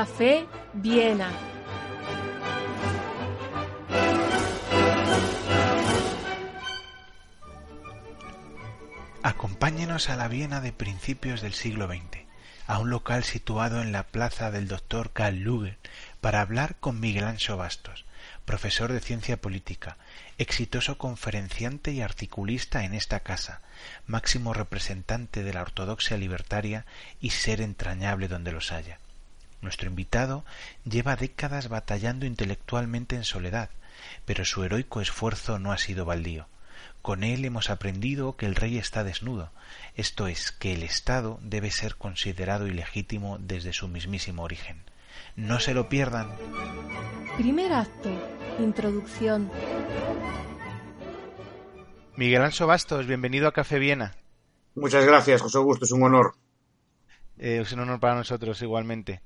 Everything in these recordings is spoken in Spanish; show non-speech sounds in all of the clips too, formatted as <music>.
Café Viena. Acompáñenos a la Viena de principios del siglo XX, a un local situado en la plaza del Dr. Karl Luger, para hablar con Miguel Ancho Bastos, profesor de ciencia política, exitoso conferenciante y articulista en esta casa, máximo representante de la ortodoxia libertaria y ser entrañable donde los haya. Nuestro invitado lleva décadas batallando intelectualmente en soledad, pero su heroico esfuerzo no ha sido baldío. Con él hemos aprendido que el rey está desnudo, esto es, que el Estado debe ser considerado ilegítimo desde su mismísimo origen. No se lo pierdan. Primer acto. Introducción. Miguel Anso Bastos, bienvenido a Café Viena. Muchas gracias, José Augusto, es un honor. Eh, es un honor para nosotros igualmente.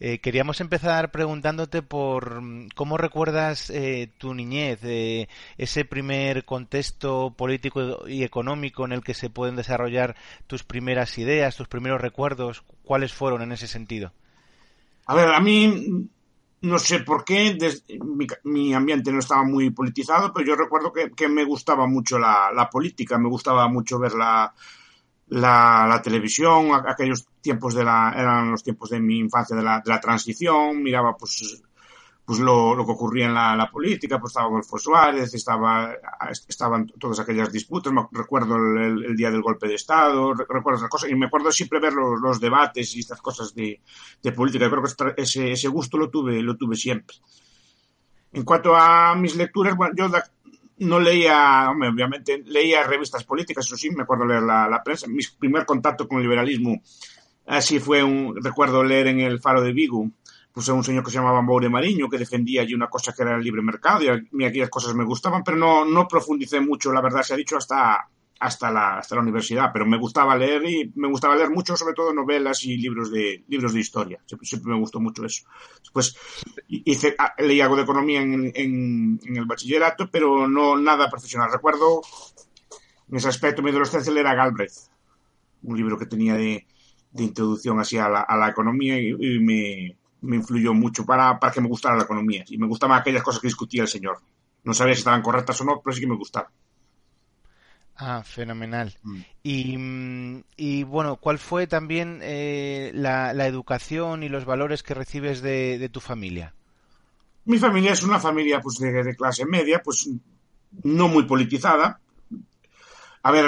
Eh, queríamos empezar preguntándote por mm, cómo recuerdas eh, tu niñez, eh, ese primer contexto político y económico en el que se pueden desarrollar tus primeras ideas, tus primeros recuerdos, ¿cuáles fueron en ese sentido? A ver, a mí no sé por qué, mi, ambiente no estaba muy politizado, pero yo recuerdo que, me gustaba mucho la, política, me gustaba mucho ver la, televisión, aquellos tiempos de la, eran los tiempos de mi infancia de la, de la transición, miraba pues pues lo, lo que ocurría en la, la, política, pues estaba Golfo Suárez, estaba, estaban todas aquellas disputas, recuerdo el, el, día del golpe de Estado, recuerdo esas cosas, y me acuerdo siempre ver los, los debates y estas cosas de, de política, yo creo que ese, ese gusto lo tuve, lo tuve siempre. En cuanto a mis lecturas, bueno, yo no leía, obviamente, leía revistas políticas, eso sí, me acuerdo leer la, la prensa. Mi primer contacto con el liberalismo, así fue un, recuerdo leer en el Faro de Vigo, a un señor que se llamaba Maure Mariño, que defendía allí una cosa que era el libre mercado, y a mí aquellas cosas me gustaban, pero no, no profundicé mucho, la verdad se ha dicho, hasta, hasta, la, hasta la universidad, pero me gustaba leer y me gustaba leer mucho, sobre todo novelas y libros de, libros de historia, siempre, me gustó mucho eso. Después hice, ah, leí algo de economía en, en, en, el bachillerato, pero no nada profesional. Recuerdo, en ese aspecto, mi adolescencia era Galbraith, un libro que tenía de, de introducción así a la, a la economía y me, me influyó mucho para, para que me gustara la economía. Y me gustaban aquellas cosas que discutía el señor. No sabía si estaban correctas o no, pero sí que me gustaban. Ah, fenomenal. Mm. Y, mm, y, bueno, ¿cuál fue también eh, la, la, educación y los valores que recibes de, de, tu familia? Mi familia es una familia pues de, de clase media, pues no muy politizada. A ver,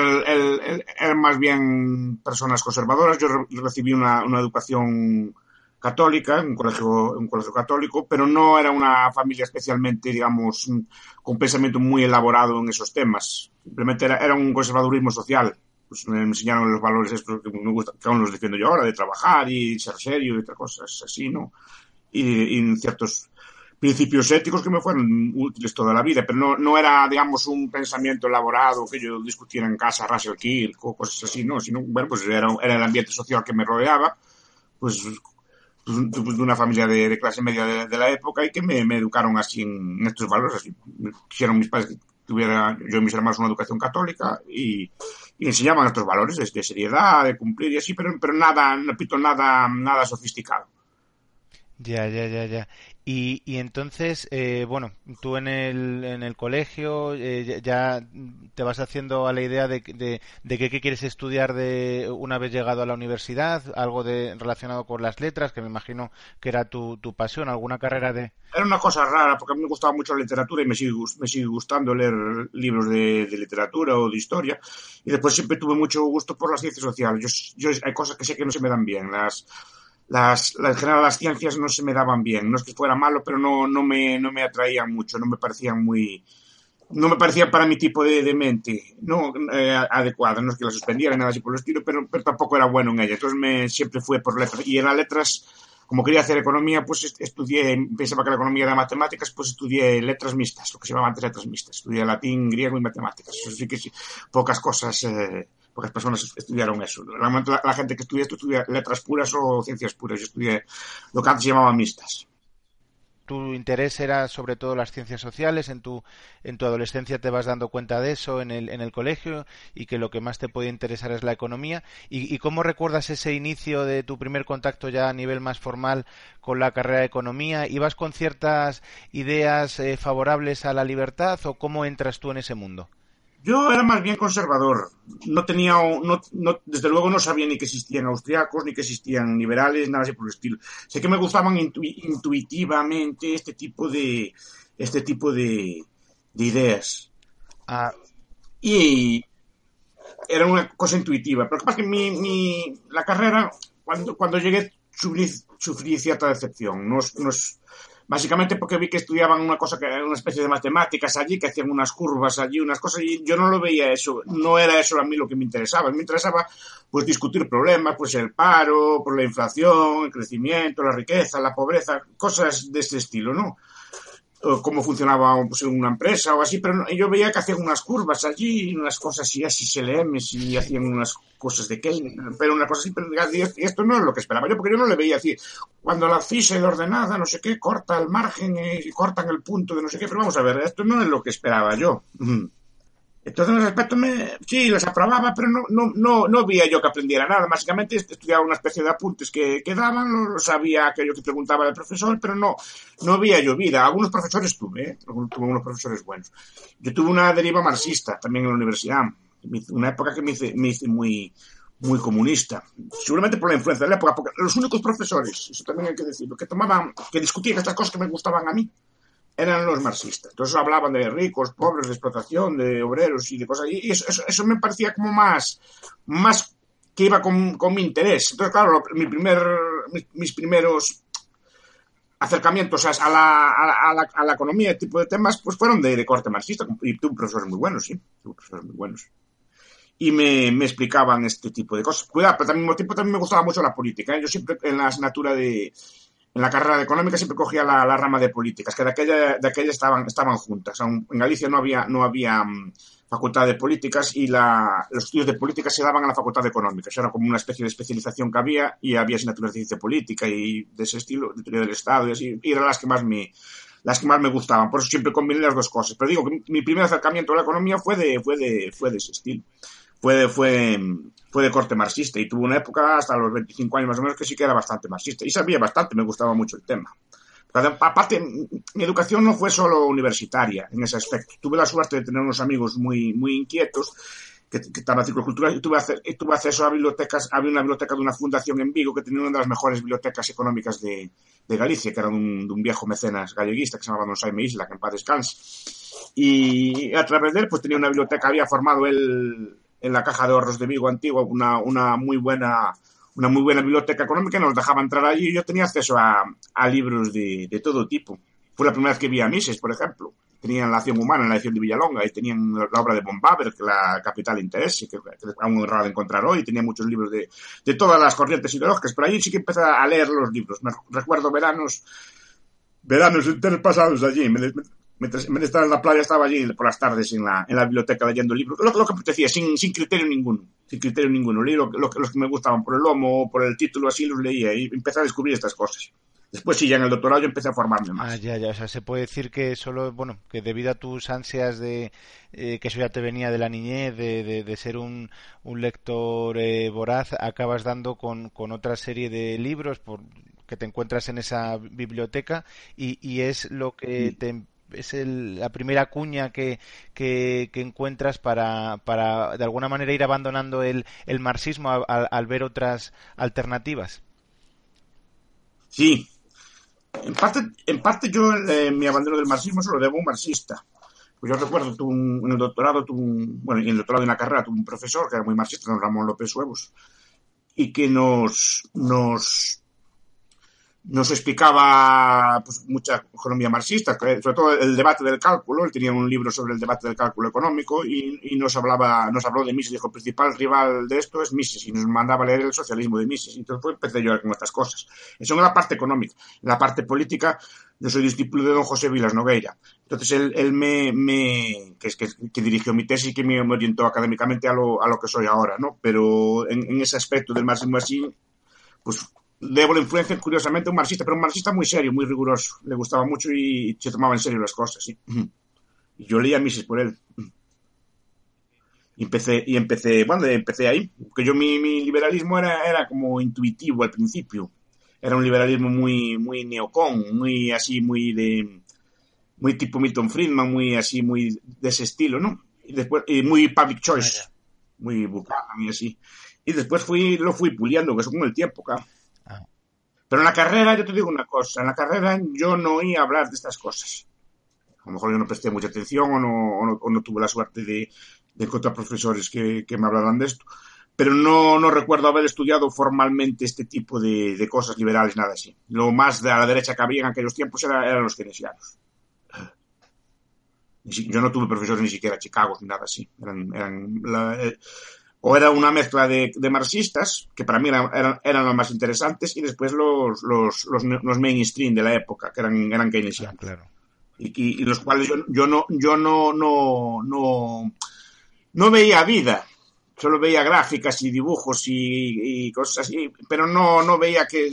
eran más bien personas conservadoras. Yo recibí una, educación católica, un colegio, un colegio católico, pero no era una familia especialmente, digamos, con pensamiento muy elaborado en esos temas. Simplemente era, era un conservadurismo social. Pues me enseñaron los valores estos que me gusta, que aún los defiendo yo ahora, de trabajar y ser serio y otras cosas así, ¿no? Y, y ciertos principios éticos que me fueron útiles toda la vida, pero no, no era, digamos, un pensamiento elaborado que yo discutiera en casa, Russell Kirk o cosas así, ¿no? Sino, bueno, pues era, el ambiente social que me rodeaba, pues pues, pues, de una familia de, clase media de, la época y que me, educaron así en, estos valores. Así. Quisieron mis padres que tuviera yo y mis hermanos una educación católica y, y enseñaban estos valores de, de, seriedad, de cumplir y así, pero, pero nada, repito, nada, nada sofisticado. Ya, ya, ya, ya. Y, y entonces, eh, bueno, tú en el, en el colegio eh, ya te vas haciendo a la idea de, de, de qué quieres estudiar de una vez llegado a la universidad, algo de relacionado con las letras, que me imagino que era tu, tu pasión, alguna carrera de... Era una cosa rara, porque a mí me gustaba mucho la literatura y me sigue, me sigue gustando leer libros de, de literatura o de historia. Y después siempre tuve mucho gusto por las ciencias sociales. Yo, yo hay cosas que sé que no se me dan bien, las las, las, las ciencias no se me daban bien. No es que fuera malo, pero no, no, me, no me atraían mucho, no me parecían muy, no me parecía para mi tipo de, mente no eh, adecuada, no es que la suspendiera nada así por el estilo, pero, tampoco era bueno en ella. Entonces me siempre fue por letras. Y en las letras, como quería hacer economía, pues estudié, pensaba que la economía era matemáticas, pues estudié letras mixtas, lo que se llamaban antes letras mixtas. Estudié latín, griego y matemáticas. Eso sí que sí, pocas cosas, eh, pocas personas estudiaron eso. La, la, gente que estudia esto estudia letras puras o ciencias puras. Yo estudié lo que antes se llamaba mixtas tu interés era sobre todo las ciencias sociales, en tu, en tu adolescencia te vas dando cuenta de eso en el, en el colegio y que lo que más te puede interesar es la economía. ¿Y, cómo recuerdas ese inicio de tu primer contacto ya a nivel más formal con la carrera de economía? ¿Ibas con ciertas ideas eh, favorables a la libertad o cómo entras tú en ese mundo? Yo era más bien conservador. No tenía, no, no, desde luego no sabía ni que existían austriacos, ni que existían liberales, nada así por el estilo. Sé que me gustaban intuitivamente este tipo de, este tipo de, de ideas. Ah, y era una cosa intuitiva. Pero capaz que mi, mi, la carrera, cuando, cuando llegué, sufrí, sufrí cierta decepción. No, no, básicamente porque vi que estudiaban una cosa que era una especie de matemáticas allí, que hacían unas curvas allí, unas cosas, y yo no lo veía eso, no era eso a mí lo que me interesaba, me interesaba pues discutir problemas, pues el paro, por la inflación, el crecimiento, la riqueza, la pobreza, cosas de ese estilo, ¿no? Cómo funcionaba pues, una empresa o así, pero yo veía que hacían unas curvas allí, unas cosas así, así SLM, y hacían unas cosas de Keynes, pero una cosa así, pero esto no es lo que esperaba yo, porque yo no le veía así, cuando la ficha es ordenada, no sé qué, corta el margen y cortan el punto de no sé qué, pero vamos a ver, esto no es lo que esperaba yo. Entonces, en ese aspecto, me, sí, los aprobaba, pero no, no, no, no veía yo que aprendiera nada. Básicamente estudiaba una especie de apuntes que, que daban, sabía aquello que preguntaba el profesor, pero no, no veía yo vida. Algunos profesores tuve, ¿eh? tuve unos profesores buenos. Yo tuve una deriva marxista también en la universidad. Una época que me hice, me hice muy, muy comunista. Seguramente por la influencia de la época, porque los únicos profesores, eso también hay que decirlo, que tomaban, que discutían estas cosas que me gustaban a mí, eran los marxistas. Entonces hablaban de ricos, pobres, de explotación, de obreros y de cosas. Y eso, me parecía como más, más que iba con, con mi interés. Entonces, claro, mi primer, mis, primeros acercamientos a la, a, la, economía, tipo de temas, pues fueron de, corte marxista. Y tuve profesores muy buenos, sí, tuve profesores muy buenos. Y me, me, explicaban este tipo de cosas. Cuidado, pero al mismo tiempo también me gustaba mucho la política. ¿eh? Yo siempre en la asignatura de, en la carrera de económica siempre cogía la, rama de políticas, que de aquella, de aquella estaban, estaban juntas. En Galicia no había, no había mm, facultad de políticas y la, los estudios de políticas se daban a la facultad de económicas. Era como una especie de especialización que había y había asignaturas de ciencia política y de ese estilo, de teoría del Estado y así, y eran las que más me, las que más me gustaban. Por eso siempre combiné las dos cosas. Pero digo que mi primer acercamiento a la economía fue de, fue de, fue de ese estilo. Fue fue, fue de corte marxista y tuvo una época hasta los 25 años más o menos que sí que era bastante marxista y sabía bastante, me gustaba mucho el tema. Aparte, mi educación no fue solo universitaria en ese aspecto. Tuve la suerte de tener unos amigos muy, muy inquietos que, que estaban ciclo cultural y tuve, tuve, acceso a bibliotecas. Había una biblioteca de una fundación en Vigo que tenía una de las mejores bibliotecas económicas de, de Galicia, que era de un, de un, viejo mecenas galleguista que se llamaba Don Saime Isla, que en paz descanse. Y a través de él, pues tenía una biblioteca, había formado él en la caja de ahorros de Vigo antigua una, una muy buena una muy buena biblioteca económica, nos dejaba entrar allí y yo tenía acceso a, a libros de, de, todo tipo. Fue la primera vez que vi a Mises, por ejemplo. Tenían La acción humana en la edición de Villalonga y tenían la obra de Bombaber, que la capital interés, que, es aún raro de encontrar hoy. Tenía muchos libros de, de todas las corrientes ideológicas, pero allí sí que empecé a leer los libros. Me recuerdo veranos, veranos enteros pasados allí. Me, mientras en vez de estar en la playa estaba allí por las tardes en la, en la biblioteca leyendo libros, lo, lo que apetecía, sin, sin criterio ninguno, sin criterio ninguno. Leí lo, los que me gustaban por el lomo, por el título, así los leía y empecé a descubrir estas cosas. Después sí, ya en el doctorado yo empecé a formarme más. Ah, ya, ya, o sea, se puede decir que solo, bueno, que debido a tus ansias de, eh, que eso ya te venía de la niñez, de, de, de ser un, un lector eh, voraz, acabas dando con, con otra serie de libros por, que te encuentras en esa biblioteca y, y es lo que te es la primera cuña que, que, encuentras para, para, de alguna manera, ir abandonando el, el marxismo al, ver otras alternativas. Sí. En parte, en parte yo eh, mi abandono del marxismo se lo debo a un marxista. Pues yo recuerdo, tuve en el doctorado, tuve un, bueno, en el doctorado en la carrera tuve un profesor que era muy marxista, don Ramón López Huevos, y que nos, nos nos explicaba pues, mucha economía marxista, sobre todo el debate del cálculo. Él tenía un libro sobre el debate del cálculo económico y, y nos hablaba, nos habló de Mises. Dijo, el principal rival de esto es Mises y nos mandaba a leer el socialismo de Mises. Entonces pues, empecé yo con estas cosas. Eso en la parte económica. En la parte política, yo soy discípulo de don José Vilas Nogueira. Entonces él, él me, me que es que, que, dirigió mi tesis y que me, orientó académicamente a lo, a lo que soy ahora, ¿no? Pero en, en ese aspecto del marxismo así, pues debo la influencia, curiosamente, un marxista, pero un marxista muy serio, muy riguroso. Le gustaba mucho y se tomaba en serio las cosas, sí. Y yo leía Mises por él. Y empecé, y empecé, bueno, empecé ahí, porque yo mi, mi liberalismo era, era como intuitivo al principio. Era un liberalismo muy, muy neocon, muy así, muy de, muy tipo Milton Friedman, muy así, muy de ese estilo, ¿no? Y después, y muy public choice, muy Buchanan y así. Y después fui, lo fui puliendo, que eso con el tiempo, claro. Pero en la carrera, yo te digo una cosa, en la carrera yo no oía hablar de estas cosas. A lo mejor yo no presté mucha atención o no, o no, o no tuve la suerte de, de encontrar profesores que, que, me hablaran de esto. Pero no, no recuerdo haber estudiado formalmente este tipo de, de, cosas liberales, nada así. Lo más de a la derecha que había en aquellos tiempos era, eran los keynesianos. Yo no tuve profesores ni siquiera Chicago ni nada así. Eran, eran la, eh, o era una mezcla de, de, marxistas, que para mí eran, eran, eran, los más interesantes, y después los, los, los, los mainstream de la época, que eran, eran keynesianos. Ah, claro. y, y, y, los cuales yo, yo, no, yo no, no, no, no veía vida. Solo veía gráficas y dibujos y, cosas así, pero no, no veía que,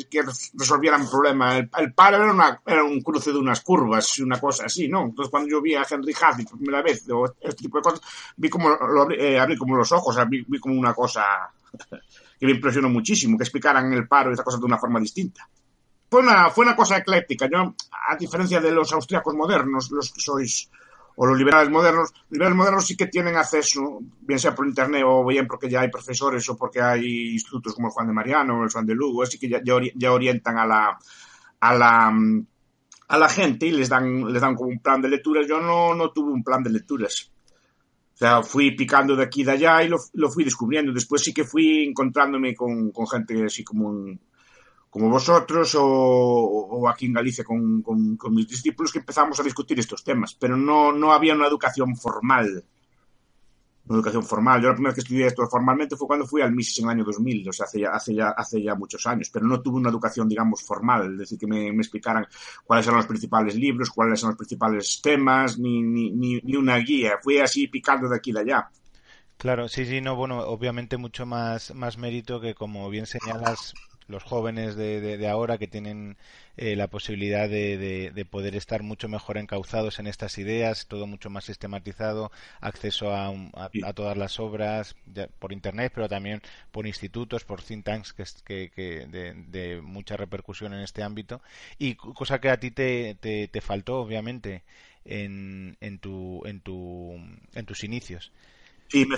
resolvieran problemas. El, el paro era, un cruce de unas curvas y una cosa así, ¿no? Entonces cuando yo vi a Henry Hadley por primera vez, o este tipo de cosas, vi como, lo abrí, eh, abrí como los ojos, vi, vi como una cosa <laughs> que me impresionó muchísimo, que explicaran el paro y esa cosa de una forma distinta. Fue una, fue una cosa ecléctica. Yo, a diferencia de los austriacos modernos, los que sois o los liberales modernos, los liberales modernos sí que tienen acceso, bien sea por internet o bien porque ya hay profesores o porque hay institutos como el Juan de Mariano o el Juan de Lugo, así que ya, ya orientan a la, a la, a la gente y les dan, les dan como un plan de lecturas. Yo no, no tuve un plan de lecturas. O sea, fui picando de aquí y de allá y lo, lo fui descubriendo. Después sí que fui encontrándome con, con gente así como un, como vosotros o, aquí en Galicia con, mis discípulos que empezamos a discutir estos temas, pero no, no había una educación formal. Una educación formal. Yo la primera vez que estudié esto formalmente fue cuando fui al Mises en el año 2000, o sea, hace ya, hace ya, hace ya muchos años, pero no tuve una educación, digamos, formal, es decir, que me, me explicaran cuáles eran los principales libros, cuáles eran los principales temas, ni, ni, ni, ni una guía. Fui así picando de aquí y de allá. Claro, sí, sí, no, bueno, obviamente mucho más, más mérito que, como bien señalas, los jóvenes de, de, de ahora que tienen eh, la posibilidad de, de, de, poder estar mucho mejor encauzados en estas ideas, todo mucho más sistematizado, acceso a, a, a todas las obras ya, por Internet, pero también por institutos, por think tanks que, que, que de, mucha repercusión en este ámbito. Y cosa que a ti te, te, te faltó, obviamente, en, en, tu, en, tu, en tus inicios. Sí, me,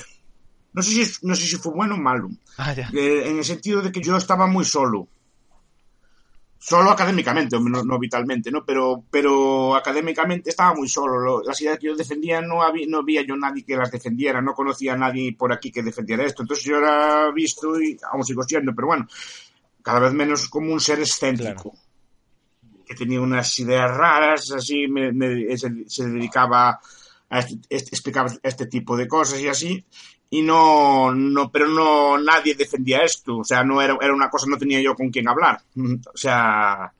no sé si, no sé si fue bueno o malo. Ah. Eh, en el sentido de que yo estaba muy solo. Solo académicamente, no, no vitalmente, ¿no? Pero, pero académicamente estaba muy solo. Lo, las ideas que yo defendía no había, no había yo nadie que las defendiera, no conocía a nadie por aquí que defendiera esto. Entonces yo era visto y aún sigo siendo, pero bueno, cada vez menos como un ser excéntrico. Claro. Que tenía unas ideas raras, así me, me, se, se dedicaba a este, este, explicaba este tipo de cosas y así y no, no, pero no, nadie defendía esto, o sea, no era, era una cosa, no tenía yo con quién hablar, o sea,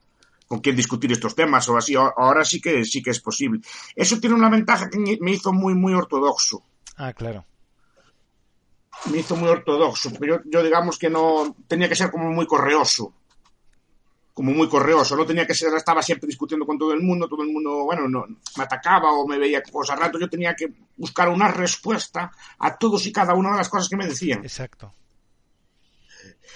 con quién discutir estos temas o así, ahora sí que, sí que es posible. Eso tiene una ventaja que me hizo muy, muy ortodoxo. Ah, claro. Me hizo muy ortodoxo, porque yo, yo digamos que no, tenía que ser como muy correoso como muy correoso, no tenía que ser, estaba siempre discutiendo con todo el mundo, todo el mundo, bueno, no, me atacaba o me veía cosas rato, yo tenía que buscar una respuesta a todos y cada una de las cosas que me decían. Exacto.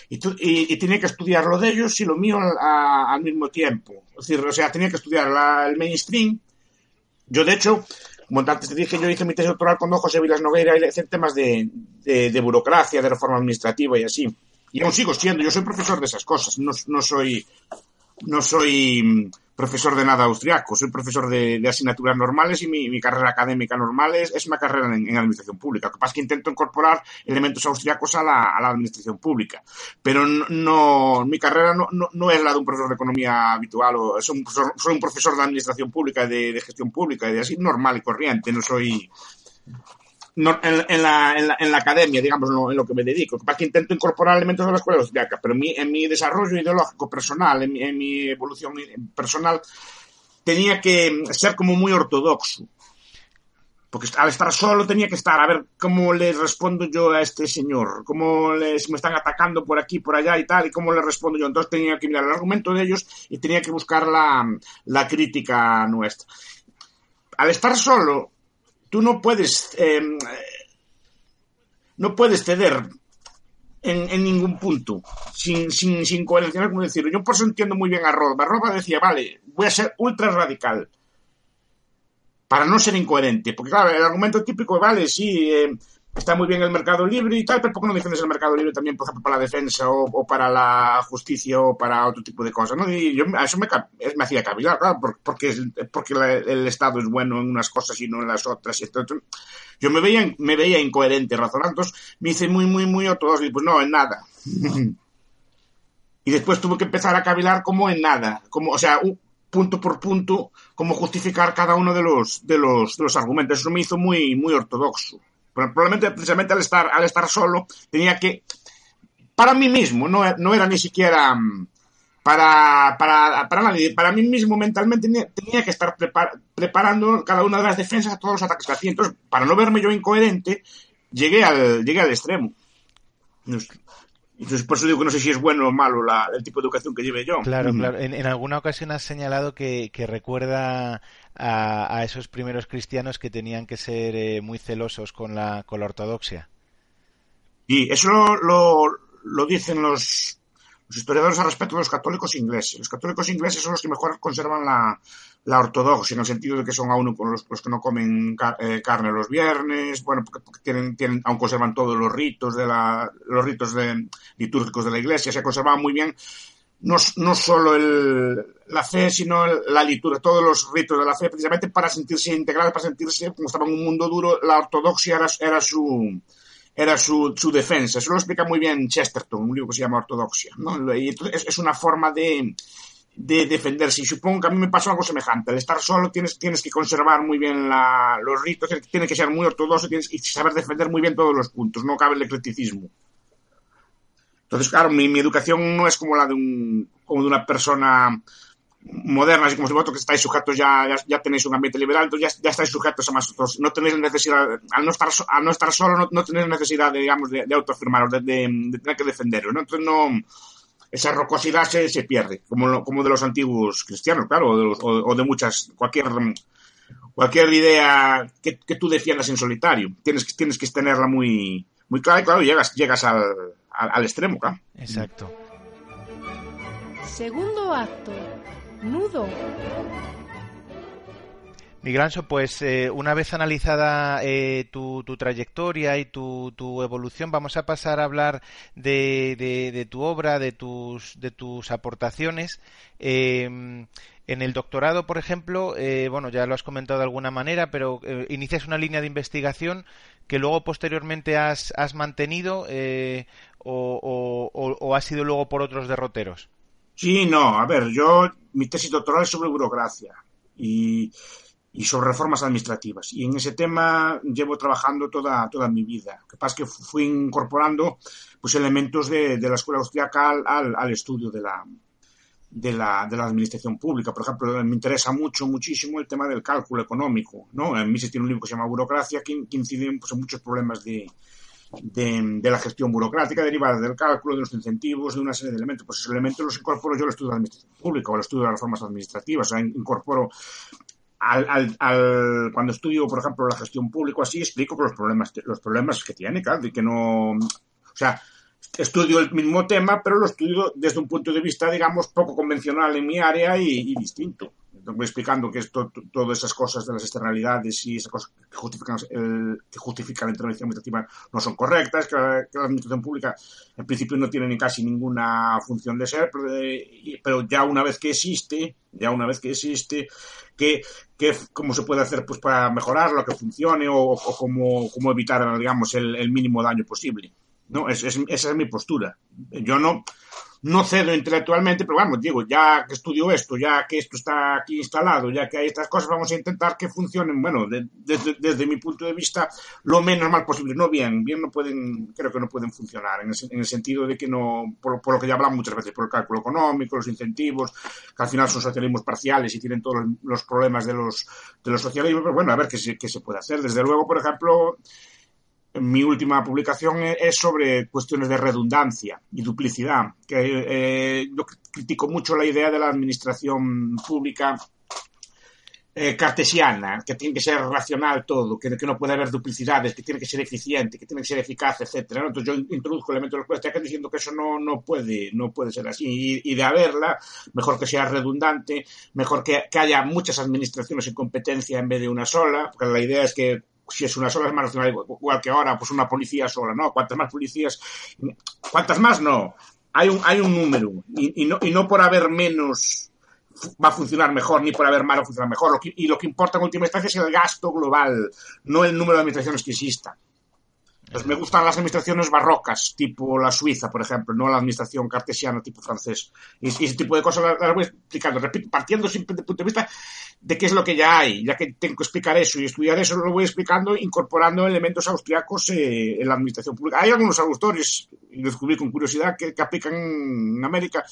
Y, y, y tenía que estudiar lo de ellos y lo mío a, al mismo tiempo. Es decir, o sea, tenía que estudiar la, el mainstream. Yo, de hecho, como antes te dije, yo hice mi tesis doctoral con don José Vilas Nogueira y hice temas de, de, de burocracia, de reforma administrativa y así y aún sigo siendo, yo soy profesor de esas cosas, no, no soy no soy profesor de nada austriaco, soy profesor de, asignaturas normales y mi, carrera académica normal es, una carrera en, administración pública. Lo que pasa es que intento incorporar elementos austriacos a la, administración pública, pero no, mi carrera no, es la de un profesor de economía habitual, o soy un profesor, soy un profesor de administración pública, de, de gestión pública, y de así normal y corriente, no soy en, la, en, la, academia, digamos, en lo, que me dedico. Para que intento incorporar elementos de la escuela austriaca, pero en mi, en mi desarrollo ideológico personal, en mi, en evolución personal, tenía que ser como muy ortodoxo. Porque al estar solo tenía que estar, a ver cómo le respondo yo a este señor, cómo les, me están atacando por aquí, por allá y tal, y cómo le respondo yo. Entonces tenía que mirar el argumento de ellos y tenía que buscar la, la crítica nuestra. Al estar solo, tú no puedes, em, no puedes ceder en, ningún punto, sin, sin, sin coherencia, como decirlo. Yo por eso entiendo muy bien a Roba. Roba decía, vale, voy a ser ultra radical para no ser incoherente. Porque claro, el argumento típico, vale, sí, eh, está muy bien el mercado libre y tal, pero ¿por qué no defiendes el mercado libre también, por ejemplo, para la defensa o, para la justicia o para otro tipo de cosas? ¿no? Y yo, eso me, hacía cavilar, claro, porque, porque el Estado es bueno en unas cosas y no en las otras. Y yo me veía, me veía incoherente razonando, me hice muy, muy, muy ortodoxo y pues no, en nada. <laughs> y después tuve que empezar a cavilar como en nada, como, o sea, punto por punto, cómo justificar cada uno de los, de los, de los argumentos. Eso me hizo muy, muy ortodoxo probablemente precisamente al estar, al estar solo tenía que, para mí mismo, no, no era ni siquiera mm, para, para, para nadie, para mí mismo mentalmente tenía, que estar preparando cada una de las defensas a todos los ataques que hacía. Entonces, para no verme yo incoherente, llegué al, llegué al extremo. Entonces, por eso digo que no sé si es bueno o malo el tipo de educación que lleve yo. Claro, claro. En, alguna ocasión has señalado que, recuerda a, esos primeros cristianos que tenían que ser eh, muy celosos con la, con la ortodoxia. Y eso lo, lo dicen los, los historiadores al respecto de los católicos ingleses. Los católicos ingleses son los que mejor conservan la, la ortodoxia, en el sentido de que son aún los, los que no comen eh, carne los viernes, bueno, porque, tienen, tienen, aún conservan todos los ritos de la, los ritos de, litúrgicos de la iglesia, se conservan muy bien no, no solo el, la fe, sino la liturgia, todos los ritos de la fe, precisamente para sentirse integrados, para sentirse, como estaba en un mundo duro, la ortodoxia era, era su, era su, su, defensa. Eso lo explica muy bien Chesterton, un libro que se llama Ortodoxia. Y es, es, una forma de, de defenderse. Y supongo que a mí me pasó algo semejante. Al estar solo tienes, tienes que conservar muy bien la, los ritos, tienes que ser muy ortodoxo tienes que saber defender muy bien todos los puntos. No cabe el eclecticismo. Entonces, claro, mi, mi educación no es como la de un, como de una persona moderna, así como vosotros que estáis sujetos ya, ya, tenéis un ambiente liberal, entonces ya, estáis sujetos a más otros. No tenéis necesidad, al no estar, al no estar solo, no, no tenéis necesidad, de, digamos, de, de autoafirmaros, de, de, tener que defenderos, ¿no? Entonces no, esa rocosidad se, se pierde, como, como de los antiguos cristianos, claro, o de, de muchas, cualquier, cualquier idea que, que, tú defiendas en solitario. Tienes, tienes que tenerla muy, muy clara y claro, llegas, llegas al, al, al extremo, claro. Exacto. Segundo acto nudo. Migranso, pues eh, una vez analizada eh, tu, trayectoria y tu, evolución, vamos a pasar a hablar de, tu obra, de tus, de tus aportaciones. Em, en el doctorado, por ejemplo, eh, bueno, ya lo has comentado de alguna manera, pero inicias una línea de investigación que luego posteriormente has, has mantenido o, o, has sido luego por otros derroteros. Sí, no, a ver, yo mi tesis doctoral es sobre burocracia y, y, sobre reformas administrativas. Y en ese tema llevo trabajando toda, toda mi vida. Lo que pasa es que fui incorporando pues, elementos de, de la escuela austríaca al, al, estudio de la, de la, de la, administración pública. Por ejemplo, me interesa mucho, muchísimo el tema del cálculo económico. ¿no? En mí se tiene un libro que se llama Burocracia que, incide pues, en muchos problemas de, de, la gestión burocrática derivada del cálculo, de los incentivos, de una serie de elementos. Pues esos elementos los incorporo yo al estudio de la administración pública o al estudio de las reformas administrativas. O sea, incorporo al, al, cuando estudio, por ejemplo, la gestión pública, así explico los problemas, los problemas que tiene, claro, de que no. O sea, estudio el mismo tema, pero lo estudio desde un punto de vista, digamos, poco convencional en mi área y, distinto. voy explicando que esto, todas esas cosas de las externalidades y esas cosas que justifican, el, que justifican la intervención administrativa no son correctas, que la, administración pública en principio no tiene ni casi ninguna función de ser, pero, ya una vez que existe, ya una vez que existe, que, cómo se puede hacer pues para mejorarlo, que funcione o, cómo, cómo, evitar, digamos, el, mínimo daño posible. ¿No? Es, es, esa es mi postura. Yo no, no cedo intelectualmente, pero vamos, digo, ya que estudio esto, ya que esto está aquí instalado, ya que hay estas cosas, vamos a intentar que funcionen, bueno, desde mi punto de vista, lo menos mal posible. No bien, bien no pueden, creo que no pueden funcionar, en el, sentido de que no, por, lo que ya hablamos muchas veces, por el cálculo económico, los incentivos, que al final son socialismos parciales y tienen todos los problemas de los, de los socialismos, pero bueno, a ver qué se, qué se puede hacer. Desde luego, por ejemplo, mi última publicación es sobre cuestiones de redundancia y duplicidad, que eh, yo critico mucho la idea de la administración pública eh, cartesiana, que tiene que ser racional todo, que, no puede haber duplicidades, que tiene que ser eficiente, que tiene que ser eficaz, etcétera. Entonces yo introduzco elementos de los diciendo que eso no, no, puede, no puede ser así. Y, y, de haberla, mejor que sea redundante, mejor que, que haya muchas administraciones en competencia en vez de una sola, porque la idea es que si es una sola es más igual que ahora, pues una policía sola, ¿no? ¿Cuántas más policías? ¿Cuántas más? No. Hay un, hay un número. Y, y, no, y no por haber menos va a funcionar mejor, ni por haber más va a funcionar mejor. Lo que, y lo que importa en última instancia es el gasto global, no el número de administraciones que existan. Pues me gustan las administraciones barrocas, tipo la Suiza, por ejemplo, no la administración cartesiana tipo francés. Y, ese tipo de cosas las, voy explicando. Repito, partiendo siempre desde el punto de vista de qué es lo que ya hay. Ya que tengo que explicar eso y estudiar eso, lo voy explicando incorporando elementos austriacos eh, en la administración pública. Hay algunos autores, y descubrí con curiosidad, que, que aplican en América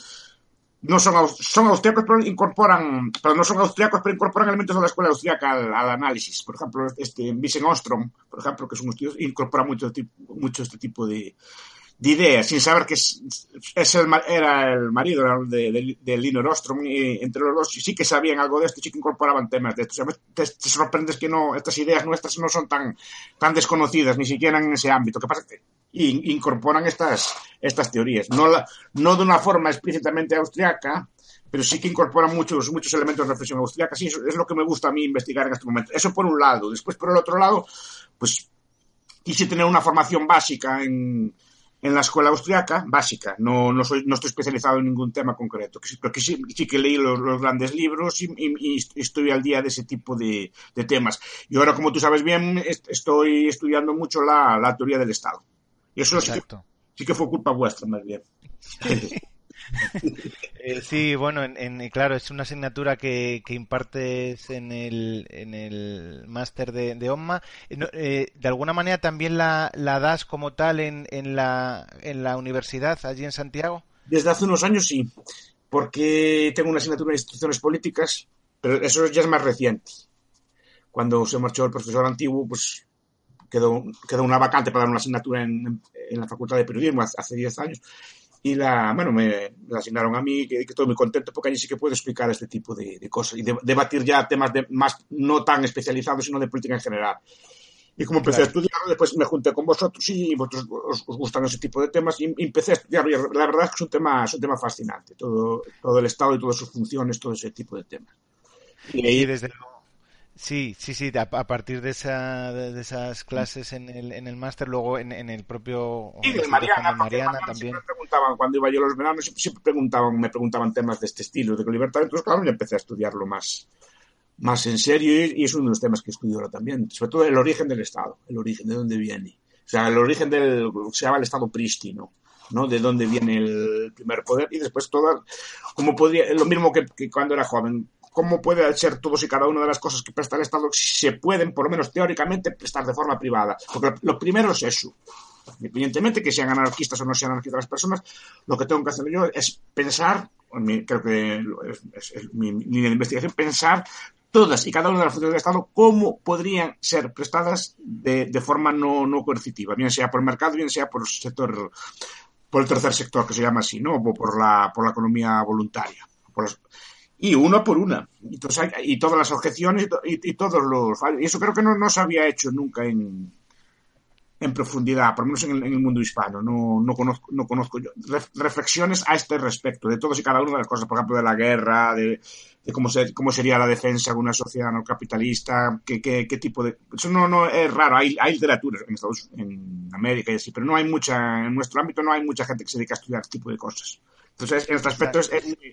no son, son austriacos, pero incorporan, pero no son austriacos, pero incorporan elementos de la escuela austriaca al, análisis. Por ejemplo, este Wiesen Ostrom, por ejemplo, que es un estudio, incorpora mucho, mucho este tipo de, de ideas, sin saber que es, el, era el marido de, Lino Ostrom, y entre los dos sí que sabían algo de esto, sí que incorporaban temas de esto. O te, sorprendes que no, estas ideas nuestras no son tan, tan desconocidas, ni siquiera en ese ámbito. ¿Qué pasa? Que incorporan estas, estas teorías. No, la, no de una forma explícitamente austriaca, pero sí que incorporan muchos, muchos elementos de reflexión austriaca. Sí, eso es lo que me gusta a mí investigar en este momento. Eso por un lado. Después, por el otro lado, pues quise tener una formación básica en, en la escuela austriaca, básica. No, no, soy, no estoy especializado en ningún tema concreto, pero que sí, sí que leí los, los grandes libros y, y, y, estoy al día de ese tipo de, de, temas. Y ahora, como tú sabes bien, estoy estudiando mucho la, la teoría del Estado. Y eso sí que, sí que, fue culpa vuestra, más bien. <laughs> eh, sí, bueno, en, en, claro, es una asignatura que, que impartes en el, en el máster de, de OMMA. Eh, ¿De alguna manera también la, la das como tal en, en, la, en la universidad, allí en Santiago? Desde hace unos años sí, porque tengo una asignatura de instituciones políticas, pero eso ya es más reciente. Cuando se marchó el profesor antiguo, pues quedó, quedó una vacante para dar una asignatura en, en la Facultad de Periodismo hace 10 años. Y la, bueno, me la asignaron a mí, que, que estoy muy contento porque allí sí que puedo explicar este tipo de, de cosas y de, debatir ya temas de, más no tan especializados, sino de política en general. Y como empecé claro. a estudiar, después me junté con vosotros y vosotros os, os, gustan ese tipo de temas y empecé a estudiar. Y la verdad es que es un tema, es un tema fascinante, todo, todo el Estado y todas sus funciones, todo ese tipo de temas. Y, ahí, desde luego Sí, sí, sí, a, a partir de, esa, de, de, esas clases en el, en el máster, luego en, en, el propio... Sí, de Mariana, Mariana también. Me preguntaban, cuando iba yo los veranos, siempre, siempre, preguntaban, me preguntaban temas de este estilo, de libertad, entonces claro, yo empecé a estudiarlo más, más en serio y, y, es uno de los temas que estudio ahora también, sobre todo el origen del Estado, el origen, de dónde viene. O sea, el origen del, se llama el Estado prístino. ¿no? De dónde viene el primer poder y después todo, como podría, lo mismo que, que cuando era joven, cómo puede ser todos y cada una de las cosas que presta el Estado si se pueden, por lo menos teóricamente, prestar de forma privada. Porque lo primero es eso. Independientemente que sean anarquistas o no sean anarquistas las personas, lo que tengo que hacer yo es pensar, creo que es, mi línea de investigación, pensar todas y cada una de las funciones del Estado cómo podrían ser prestadas de, forma no, coercitiva, bien sea por el mercado, bien sea por el sector, por el tercer sector que se llama así, ¿no? O por la, por la economía voluntaria. Y uno por una. Y todas las objeciones y, todos los. Y eso creo que no, no se había hecho nunca en, en profundidad, por lo menos en el, mundo hispano. No, no, conozco, no conozco yo reflexiones a este respecto, de todos y cada una de las cosas, por ejemplo, de la guerra, de, cómo, cómo sería la defensa de una sociedad no capitalista, qué, qué, tipo de... Eso no, no es raro, hay, hay literatura en Estados en América y así, pero no hay mucha, en nuestro ámbito no hay mucha gente que se dedica a estudiar este tipo de cosas. Entonces, en este aspecto es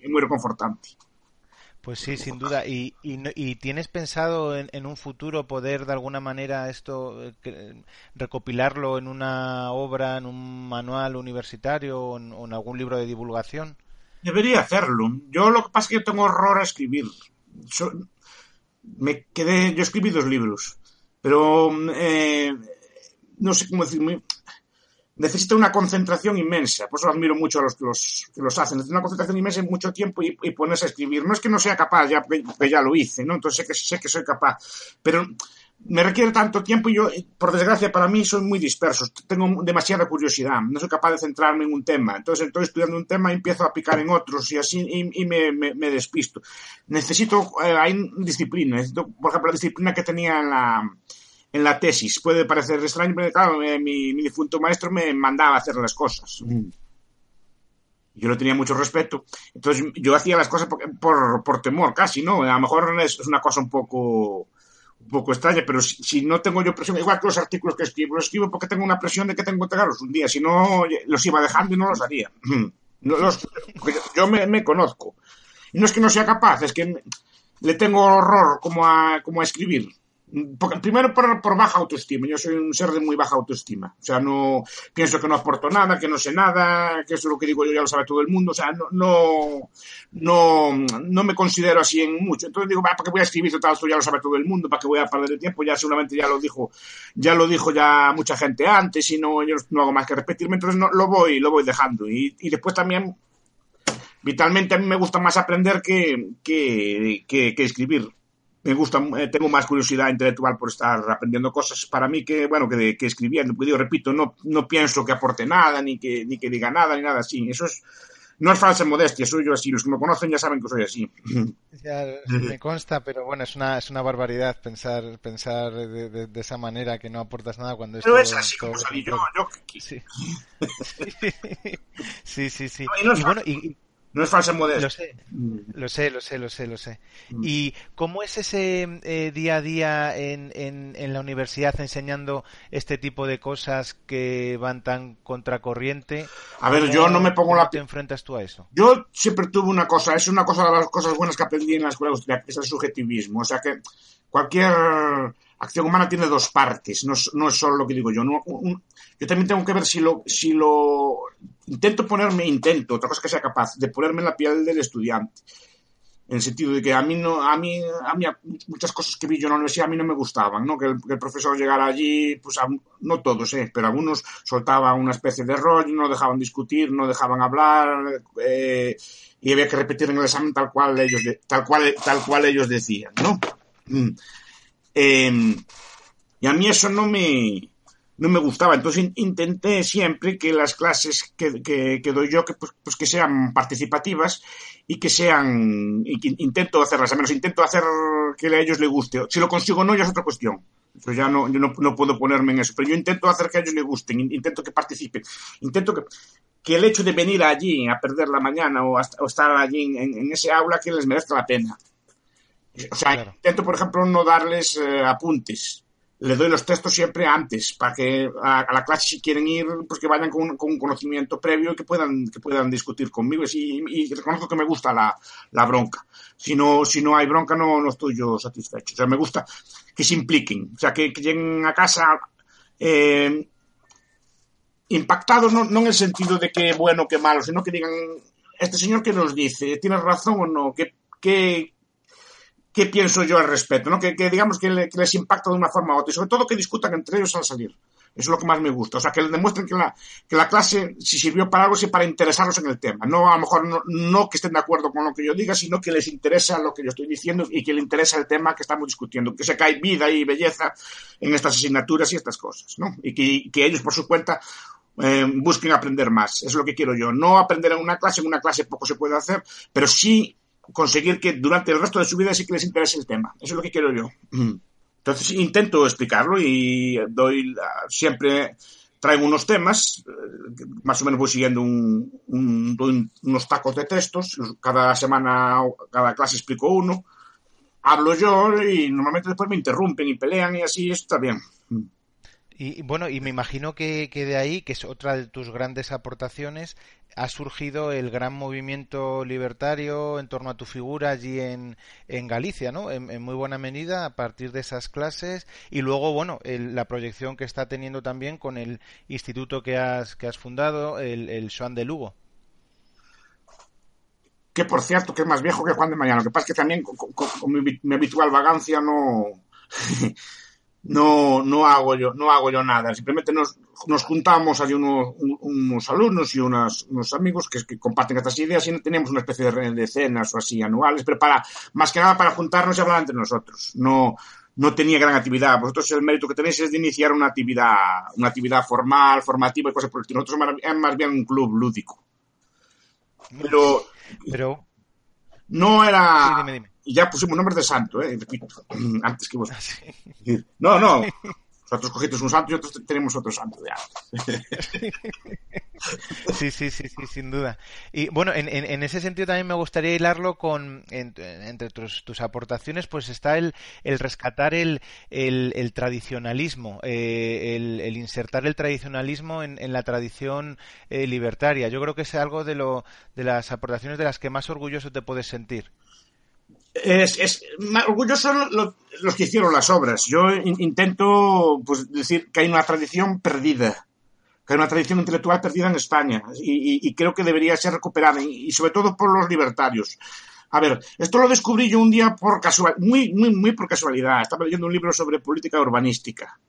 muy reconfortante. Pues sí, sin duda. ¿Y, tienes pensado en, un futuro poder de alguna manera esto eh, recopilarlo en una obra, en un manual universitario o en, algún libro de divulgación? Debería hacerlo. Yo lo que pasa es que tengo horror a escribir. me quedé, yo escribí dos libros, pero eh, no sé cómo decir, necesita una concentración inmensa. Por eso admiro mucho a los, que los hacen. Necesita una concentración inmensa en mucho tiempo y, y, ponerse a escribir. No es que no sea capaz, ya, ya lo hice, ¿no? Entonces sé que, sé que soy capaz. Pero me requiere tanto tiempo y yo, por desgracia para mí, soy muy disperso. Tengo demasiada curiosidad. No soy capaz de centrarme en un tema. Entonces estoy estudiando un tema y empiezo a picar en otros y así y, me, me, despisto. Necesito, eh, hay disciplina. Necesito, por ejemplo, la disciplina que tenía en la en la tesis. Puede parecer extraño, pero claro, eh, mi, difunto maestro me mandaba a hacer las cosas. Mm. Yo no tenía mucho respeto. Entonces yo hacía las cosas por, por, temor, casi, ¿no? A lo mejor es, una cosa un poco un poco extraña, pero si, no tengo yo presión, igual que los artículos que escribo, los escribo porque tengo una presión de que tengo que entregarlos un día, si no, los iba dejando y no los haría. los, yo me, me, conozco. Y no es que no sea capaz, es que le tengo horror como a, como a escribir primero por, baja autoestima. Yo soy un ser de muy baja autoestima. O sea, no pienso que no aporto nada, que no sé nada, que eso es lo que digo yo ya lo sabe todo el mundo. O sea, no, no, no, no me considero así en mucho. Entonces digo, ¿para qué voy a escribir total esto ya lo sabe todo el mundo? ¿Para qué voy a perder el tiempo? Ya seguramente ya lo dijo, ya lo dijo ya mucha gente antes y no, yo no hago más que repetirme. Entonces no, lo voy, lo voy dejando. Y, después también, vitalmente a mí me gusta más aprender que, que, que escribir me gusta, eh, tengo más curiosidad intelectual por estar aprendiendo cosas para mí que, bueno, que, que escribiendo. Porque digo, repito, no, no pienso que aporte nada, ni que, ni que diga nada, ni nada así. Eso es, no es falsa modestia, soy yo así. Los que me conocen ya saben que soy así. Ya, me consta, pero bueno, es una, es una barbaridad pensar, pensar de, de, esa manera que no aportas nada cuando Pero es así como salí yo, yo. <laughs> Sí. sí, sí, sí. y bueno, y, no es falsa modestia. Lo sé, lo sé, lo sé, lo sé, lo sé. Mm. ¿Y cómo es ese eh, día a día en, en, en, la universidad enseñando este tipo de cosas que van tan contracorriente? A ver, yo no me pongo la... te enfrentas tú a eso? Yo siempre tuve una cosa, es una cosa de las cosas buenas que aprendí en la escuela, que es el subjetivismo. O sea que cualquier acción humana tiene dos partes, no, no es solo lo que digo yo. No, yo también tengo que ver si lo, si lo intento ponerme, intento, otra cosa que sea capaz, de ponerme en la piel del estudiante. En el sentido de que a mí no, a mí, a mí muchas cosas que vi yo en la universidad a mí no me gustaban, ¿no? Que el, profesor llegara allí, pues no todos, ¿eh? Pero algunos soltaban una especie de rollo, no dejaban discutir, no dejaban hablar, eh, y había que repetir en el examen tal cual ellos, tal cual, tal cual ellos decían, ¿no? Mm. Em, y a mí eso no me, no me gustaba. Entonces intenté siempre que las clases que, que, doy yo que, pues, pues, que sean participativas y que sean, intento hacerlas, al menos intento hacer que a ellos les guste. Si lo consigo o no, ya es otra cuestión. Yo ya no, yo no, no, puedo ponerme en eso, pero yo intento hacer que a ellos les gusten, intento que participen, intento que, que el hecho de venir allí a perder la mañana o, estar allí en, en, ese aula que les merezca la pena. O sea, intento, por ejemplo, no darles eh, apuntes. Le doy los textos siempre antes, para que a, la clase, si quieren ir, pues que vayan con, un conocimiento previo y que puedan, que puedan discutir conmigo. Y, reconozco que me gusta la, la, bronca. Si no, si no hay bronca, no, no estoy yo satisfecho. O sea, me gusta que se impliquen. O sea, que, lleguen a casa eh, impactados, no, no en el sentido de que bueno, que malo, sino que digan, este señor que nos dice, ¿tiene razón o no? ¿Qué, qué, qué pienso yo al respecto, ¿no? Que, digamos que, les impacta de una forma u otra y sobre todo que discutan entre ellos al salir. Eso es lo que más me gusta. O sea, que demuestren que la, que la clase, si sirvió para algo, es para interesarlos en el tema. No, a lo mejor, no, que estén de acuerdo con lo que yo diga, sino que les interesa lo que yo estoy diciendo y que les interesa el tema que estamos discutiendo. Que se cae vida y belleza en estas asignaturas y estas cosas, ¿no? Y que, que ellos, por su cuenta, eh, busquen aprender más. Eso es lo que quiero yo. No aprender en una clase, en una clase poco se puede hacer, pero sí conseguir que durante el resto de su vida sí que les interese el tema. Eso es lo que quiero yo. Entonces intento explicarlo y doy siempre traigo unos temas, eh, más o menos voy siguiendo un, un, unos tacos de textos, cada semana, cada clase explico uno, hablo yo y normalmente después me interrumpen y pelean y así está bien. Y bueno, y me imagino que, de ahí, que es otra de tus grandes aportaciones, ha surgido el gran movimiento libertario en torno a tu figura allí en, en Galicia, ¿no? En, muy buena medida a partir de esas clases y luego, bueno, la proyección que está teniendo también con el instituto que has, que has fundado, el, el de Lugo. Que por cierto, que es más viejo que Juan de Mañana. Lo que pasa es que también con, mi habitual vagancia no... no, no hago yo, no hago yo nada. Simplemente nos, nos juntamos hay unos, unos alumnos y unos amigos que, que, comparten estas ideas y tenemos una especie de, de, cenas o así anuales, pero para, más que nada para juntarnos y hablar entre nosotros. No, no tenía gran actividad. Vosotros el mérito que tenéis es de iniciar una actividad, una actividad formal, formativa y cosas por el estilo. Nosotros es más bien un club lúdico. Pero, pero no era. dime, dime y ya pusimos nombres de santo, ¿eh? repito, <clears throat> antes que vos. Ah, no, no, nosotros cogiste un santo y nosotros tenemos otro santo <laughs> Sí, sí, sí, sí, sin duda. Y bueno, en, en, ese sentido también me gustaría hilarlo con, entre tus, tus, aportaciones, pues está el, el rescatar el, el, tradicionalismo, eh, el, insertar el tradicionalismo en, en la tradición eh, libertaria. Yo creo que es algo de, lo, de las aportaciones de las que más orgulloso te puedes sentir es, es orgulloso los, los que hicieron las obras. Yo intento pues, decir que hay una tradición perdida, que hay una tradición intelectual perdida en España y, creo que debería ser recuperada y, sobre todo por los libertarios. A ver, esto lo descubrí yo un día por casualidad, muy, muy, muy por casualidad. Estaba leyendo un libro sobre política urbanística.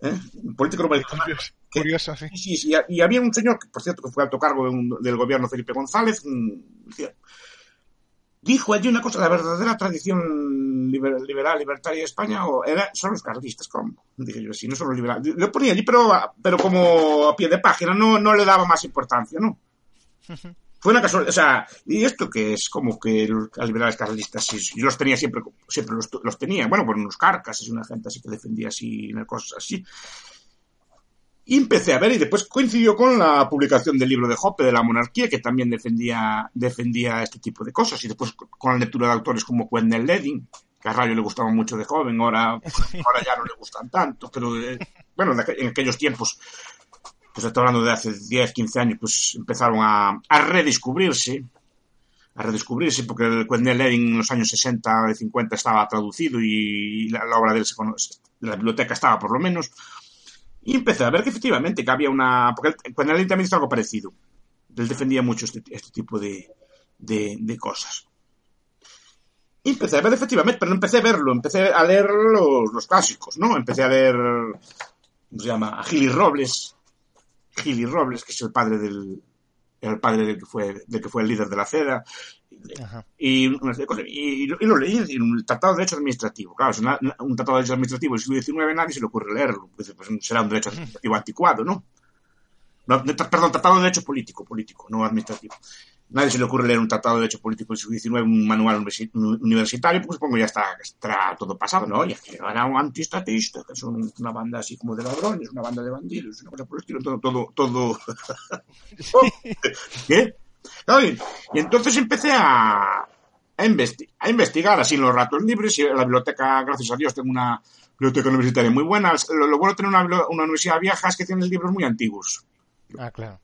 ¿Eh? Política urbanística. Curioso, sí. Sí, y, había un señor, que por cierto, que fue alto cargo del gobierno Felipe González, dijo allí una cosa, la verdadera tradición liberal, libertaria de España o era, son los carlistas, ¿cómo? Dije yo, sí, no son los liberales. Lo ponía allí, pero, pero como a pie de página, no, no le daba más importancia, ¿no? <laughs> Fue una casualidad, o sea, y esto que es como que los liberales carlistas, yo los tenía siempre, siempre los, los tenía, bueno, por unos carcas, es una gente así que defendía así, cosas así. Y empecé a ver, y después coincidió con la publicación del libro de Hoppe de la monarquía, que también defendía, defendía este tipo de cosas. Y después con la lectura de autores como Wendell Ledin, que a Rayo le gustaba mucho de joven, ahora, ahora ya no le gustan tanto. Pero eh, bueno, en aquellos tiempos, pues estoy hablando de hace 10, 15 años, pues empezaron a, a redescubrirse a redescubrirse, porque el Wendell Ledin en los años 60 y 50 estaba traducido y la, obra de él se conoce, la biblioteca estaba por lo menos, y empecé a ver que efectivamente que había una... Porque cuando él también hizo algo parecido. Él defendía mucho este, este tipo de, de, cosas. Y empecé a ver efectivamente, pero no empecé a verlo, empecé a leer los, clásicos, ¿no? Empecé a leer, ¿cómo se llama? A Gili Robles. Gili Robles, que es el padre del, el padre del que fue, del que fue el líder de la CEDA. Y, y, lo leí en un tratado de derecho administrativo. Claro, es un tratado de derecho administrativo del siglo XIX, nadie se le ocurre leerlo. Pues, pues será un derecho administrativo anticuado, ¿no? no perdón, tratado de derecho político, político, no administrativo nadie se le ocurre leer un tratado de derecho político del siglo XIX, un manual universitario, pues supongo ya está, está todo pasado, ¿no? Y aquí era un antistatista, que son una banda así como de ladrones, una banda de bandidos, una cosa por el estilo, todo, todo, todo. <laughs> <laughs> ¿Qué? Y, entonces empecé a, a, investigar así en los ratos libres y la biblioteca, gracias a Dios, tengo una biblioteca universitaria muy buena. Lo, bueno de tener una, una universidad vieja es que tiene libros muy antiguos. Ah, claro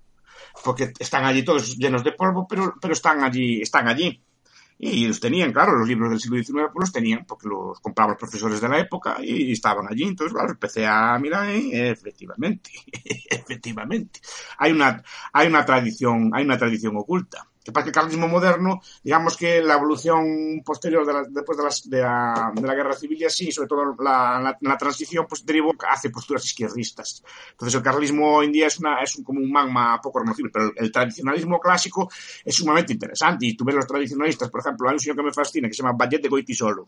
porque están allí todos llenos de polvo, pero, pero están allí, están allí. Y los tenían, claro, los libros del siglo XIX pues los tenían, porque los compraban los profesores de la época y estaban allí. Entonces, claro, empecé a mirar y efectivamente, <laughs> efectivamente. Hay una, hay una tradición, hay una tradición oculta que pasa que el carlismo moderno, digamos que la evolución posterior de la, después de, las, de, la, de, la, guerra civil y así, sobre todo la, la, transición, pues derivó hacia posturas izquierdistas. Entonces el carlismo hoy en día es, una, es un, como un magma poco reconocible, pero el, tradicionalismo clásico es sumamente interesante. Y tú ves los tradicionalistas, por ejemplo, hay un señor que me fascina que se llama Vallet de Goitisolo,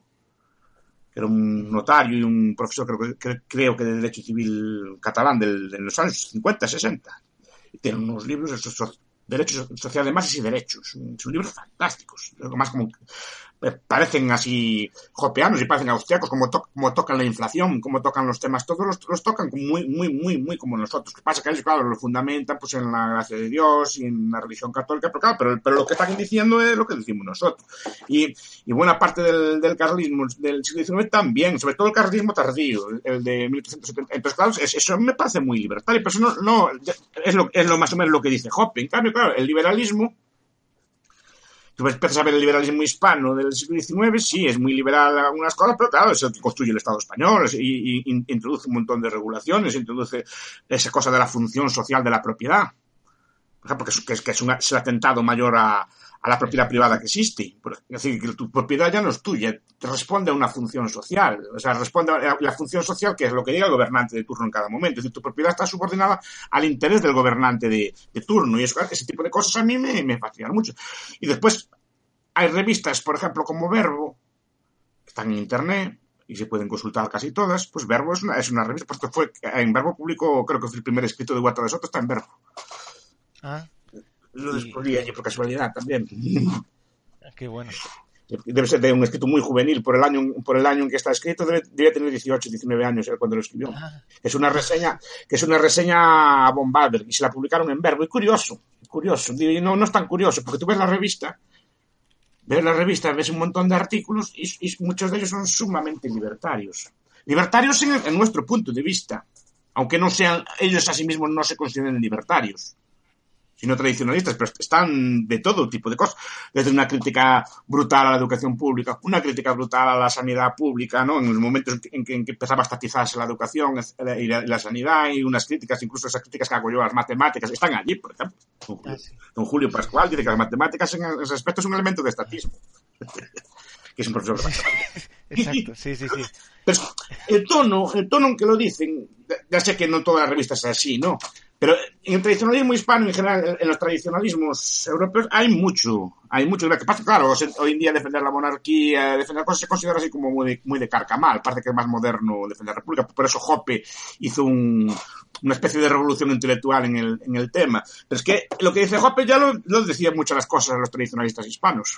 que era un notario y un profesor, creo que, creo que de Derecho Civil catalán del, de los años 50, 60. Y tiene unos libros, esos Derechos sociales de masas y derechos. Son libros fantásticos. Más como parecen así jopeanos y parecen austriacos, como, como tocan la inflación, como tocan los temas, todos los, los, tocan muy, muy, muy, muy como nosotros. Lo que pasa que ellos, claro, lo fundamentan pues, en la gracia de Dios y en la religión católica, pero claro, pero, pero lo que están diciendo es lo que decimos nosotros. Y, y buena parte del, del carlismo del siglo XIX también, sobre todo el carlismo tardío, el de 1870. Entonces, claro, eso me parece muy libertario, pero eso no, no es, lo, es lo más o menos lo que dice Hoppe. En cambio, claro, el liberalismo tú empiezas a ver el liberalismo hispano del siglo XIX, sí, es muy liberal algunas cosas, pero claro, es que construye el Estado español y, introduce un montón de regulaciones, introduce esa cosa de la función social de la propiedad. Por ejemplo, que es, que es, un, es el atentado mayor a, a la propiedad privada que existe. Es decir, que tu propiedad ya no es tuya, responde a una función social. O sea, responde a la función social que es lo que diga el gobernante de turno en cada momento. Es decir, tu propiedad está subordinada al interés del gobernante de, turno. Y eso, ese tipo de cosas a mí me, fascinan mucho. Y después hay revistas, por ejemplo, como Verbo, que están en Internet, y se pueden consultar casi todas, pues Verbo es una, es una revista, porque fue, en Verbo publicó, creo que fue el primer escrito de Guata de Soto, está en Verbo. Ah, Lo descubrí allí por casualidad también. Ah, qué bueno. Debe ser de un escrito muy juvenil, por el año, por el año en que está escrito, debe, debe tener 18, 19 años cuando lo escribió. Ah. Es una reseña, que es una reseña a Bombarder, y se la publicaron en Verbo, y curioso, curioso, y no, no es tan curioso, porque tú ves la revista, ves la revista, ves un montón de artículos, y, y muchos de ellos son sumamente libertarios. Libertarios en, en nuestro punto de vista, aunque no sean, ellos a sí mismos no se consideren libertarios sino tradicionalistas, pero están de todo tipo de cosas, desde una crítica brutal a la educación pública, una crítica brutal a la sanidad pública, ¿no? En los momentos en que, en que empezaba a estatizarse la educación y la, y la, sanidad, y unas críticas, incluso esas críticas que hago yo a las matemáticas, están allí, por ejemplo. Don, ah, sí. don Julio Pascual dice que las matemáticas en ese aspecto es un elemento de estatismo. <laughs> que es un profesor de Exacto, sí, sí, sí. Pero el tono, el tono en que lo dicen, ya sé que no todas las revistas es así, ¿no? Pero en el tradicionalismo hispano, en general, en los tradicionalismos europeos, hay mucho, hay mucho. que pasa, claro, hoy en día defender la monarquía, defender cosas se considera así como muy de, muy de carcamal. Parece que es más moderno defender la república. Por eso Hoppe hizo un, una especie de revolución intelectual en el, en el tema. Pero es que lo que dice Hoppe ya lo, lo decía muchas las cosas a los tradicionalistas hispanos.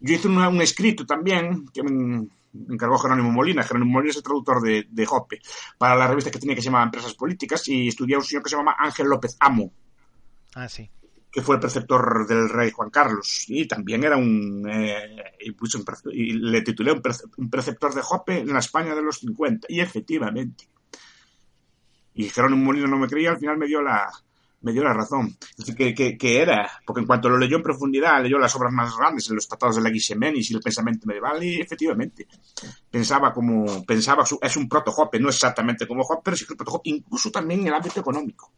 Yo hice un, un escrito también, que me encargó Jerónimo Molina. Jerónimo Molina es el traductor de, de Hoppe para la revista que tenía que se llamaba Empresas Políticas y estudió a un señor que se llama Ángel López Amo. Ah, sí. Que fue el preceptor del rey Juan Carlos. Y también era un. Eh, y, puso un y, le titulé un, un preceptor de Hoppe en la España de los 50. Y efectivamente. Y Jerónimo Molina no me creía, al final me dio la, me dio la razón. Que, que, que, era, porque en cuanto lo leyó en profundidad, leyó las obras más grandes, los tratados de la Guisemenis y el pensamiento medieval, y efectivamente, pensaba como, pensaba, es un proto-Hoppe, no exactamente como Hoppe, pero sí que proto incluso también en el ámbito económico,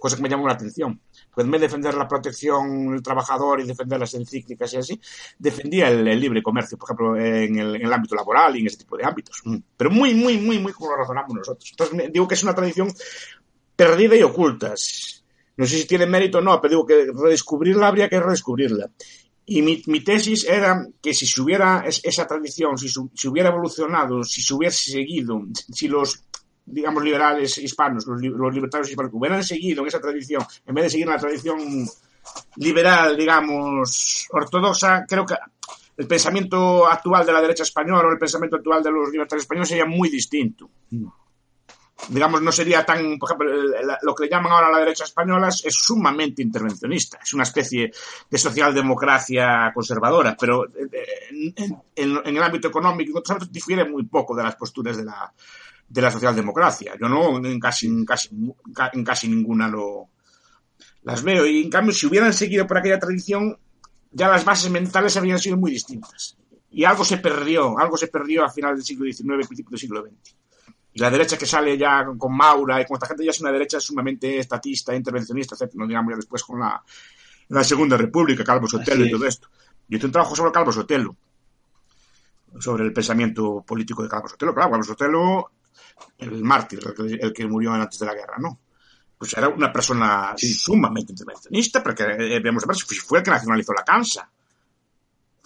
cosa que me llamó la atención. Pues en vez de defender la protección del trabajador y defender las encíclicas y así, defendía el, el libre comercio, por ejemplo, en el, en el, ámbito laboral y en ese tipo de ámbitos. Pero muy, muy, muy, muy como lo razonamos nosotros. Entonces, digo que es una tradición perdida y oculta. No sé si tiene mérito o no, pero digo que redescubrirla habría que redescubrirla. Y mi, tesis era que si se hubiera esa tradición, si, su, si hubiera evolucionado, si se hubiese seguido, si los digamos, liberales hispanos, los, libertarios hispanos, hubieran seguido en esa tradición, en vez de seguir la tradición liberal, digamos, ortodoxa, creo que el pensamiento actual de la derecha española o el pensamiento actual de los libertarios españoles sería muy distinto. Mm digamos, no sería tan, por ejemplo, lo que llaman ahora la derecha española es, sumamente intervencionista, es una especie de socialdemocracia conservadora, pero en, en, en el ámbito económico y otros ámbitos difiere muy poco de las posturas de la, de la socialdemocracia. Yo no en casi, en casi, en casi ninguna lo, las veo, y en cambio, si hubieran seguido por aquella tradición, ya las bases mentales habrían sido muy distintas. Y algo se perdió, algo se perdió a final del siglo XIX, principio del siglo XX. Y la derecha que sale ya con Maura y con esta gente ya es una derecha sumamente estatista, intervencionista, etc. No digamos ya después con la, la Segunda República, Calvo Sotelo y todo esto. Yo hice un trabajo sobre Calvo Sotelo, sobre el pensamiento político de Calvo Sotelo. Claro, Calvo Sotelo, el mártir, el que, murió antes de la guerra, ¿no? Pues era una persona sí. sumamente intervencionista, porque eh, veamos, fue el que nacionalizó la Cansa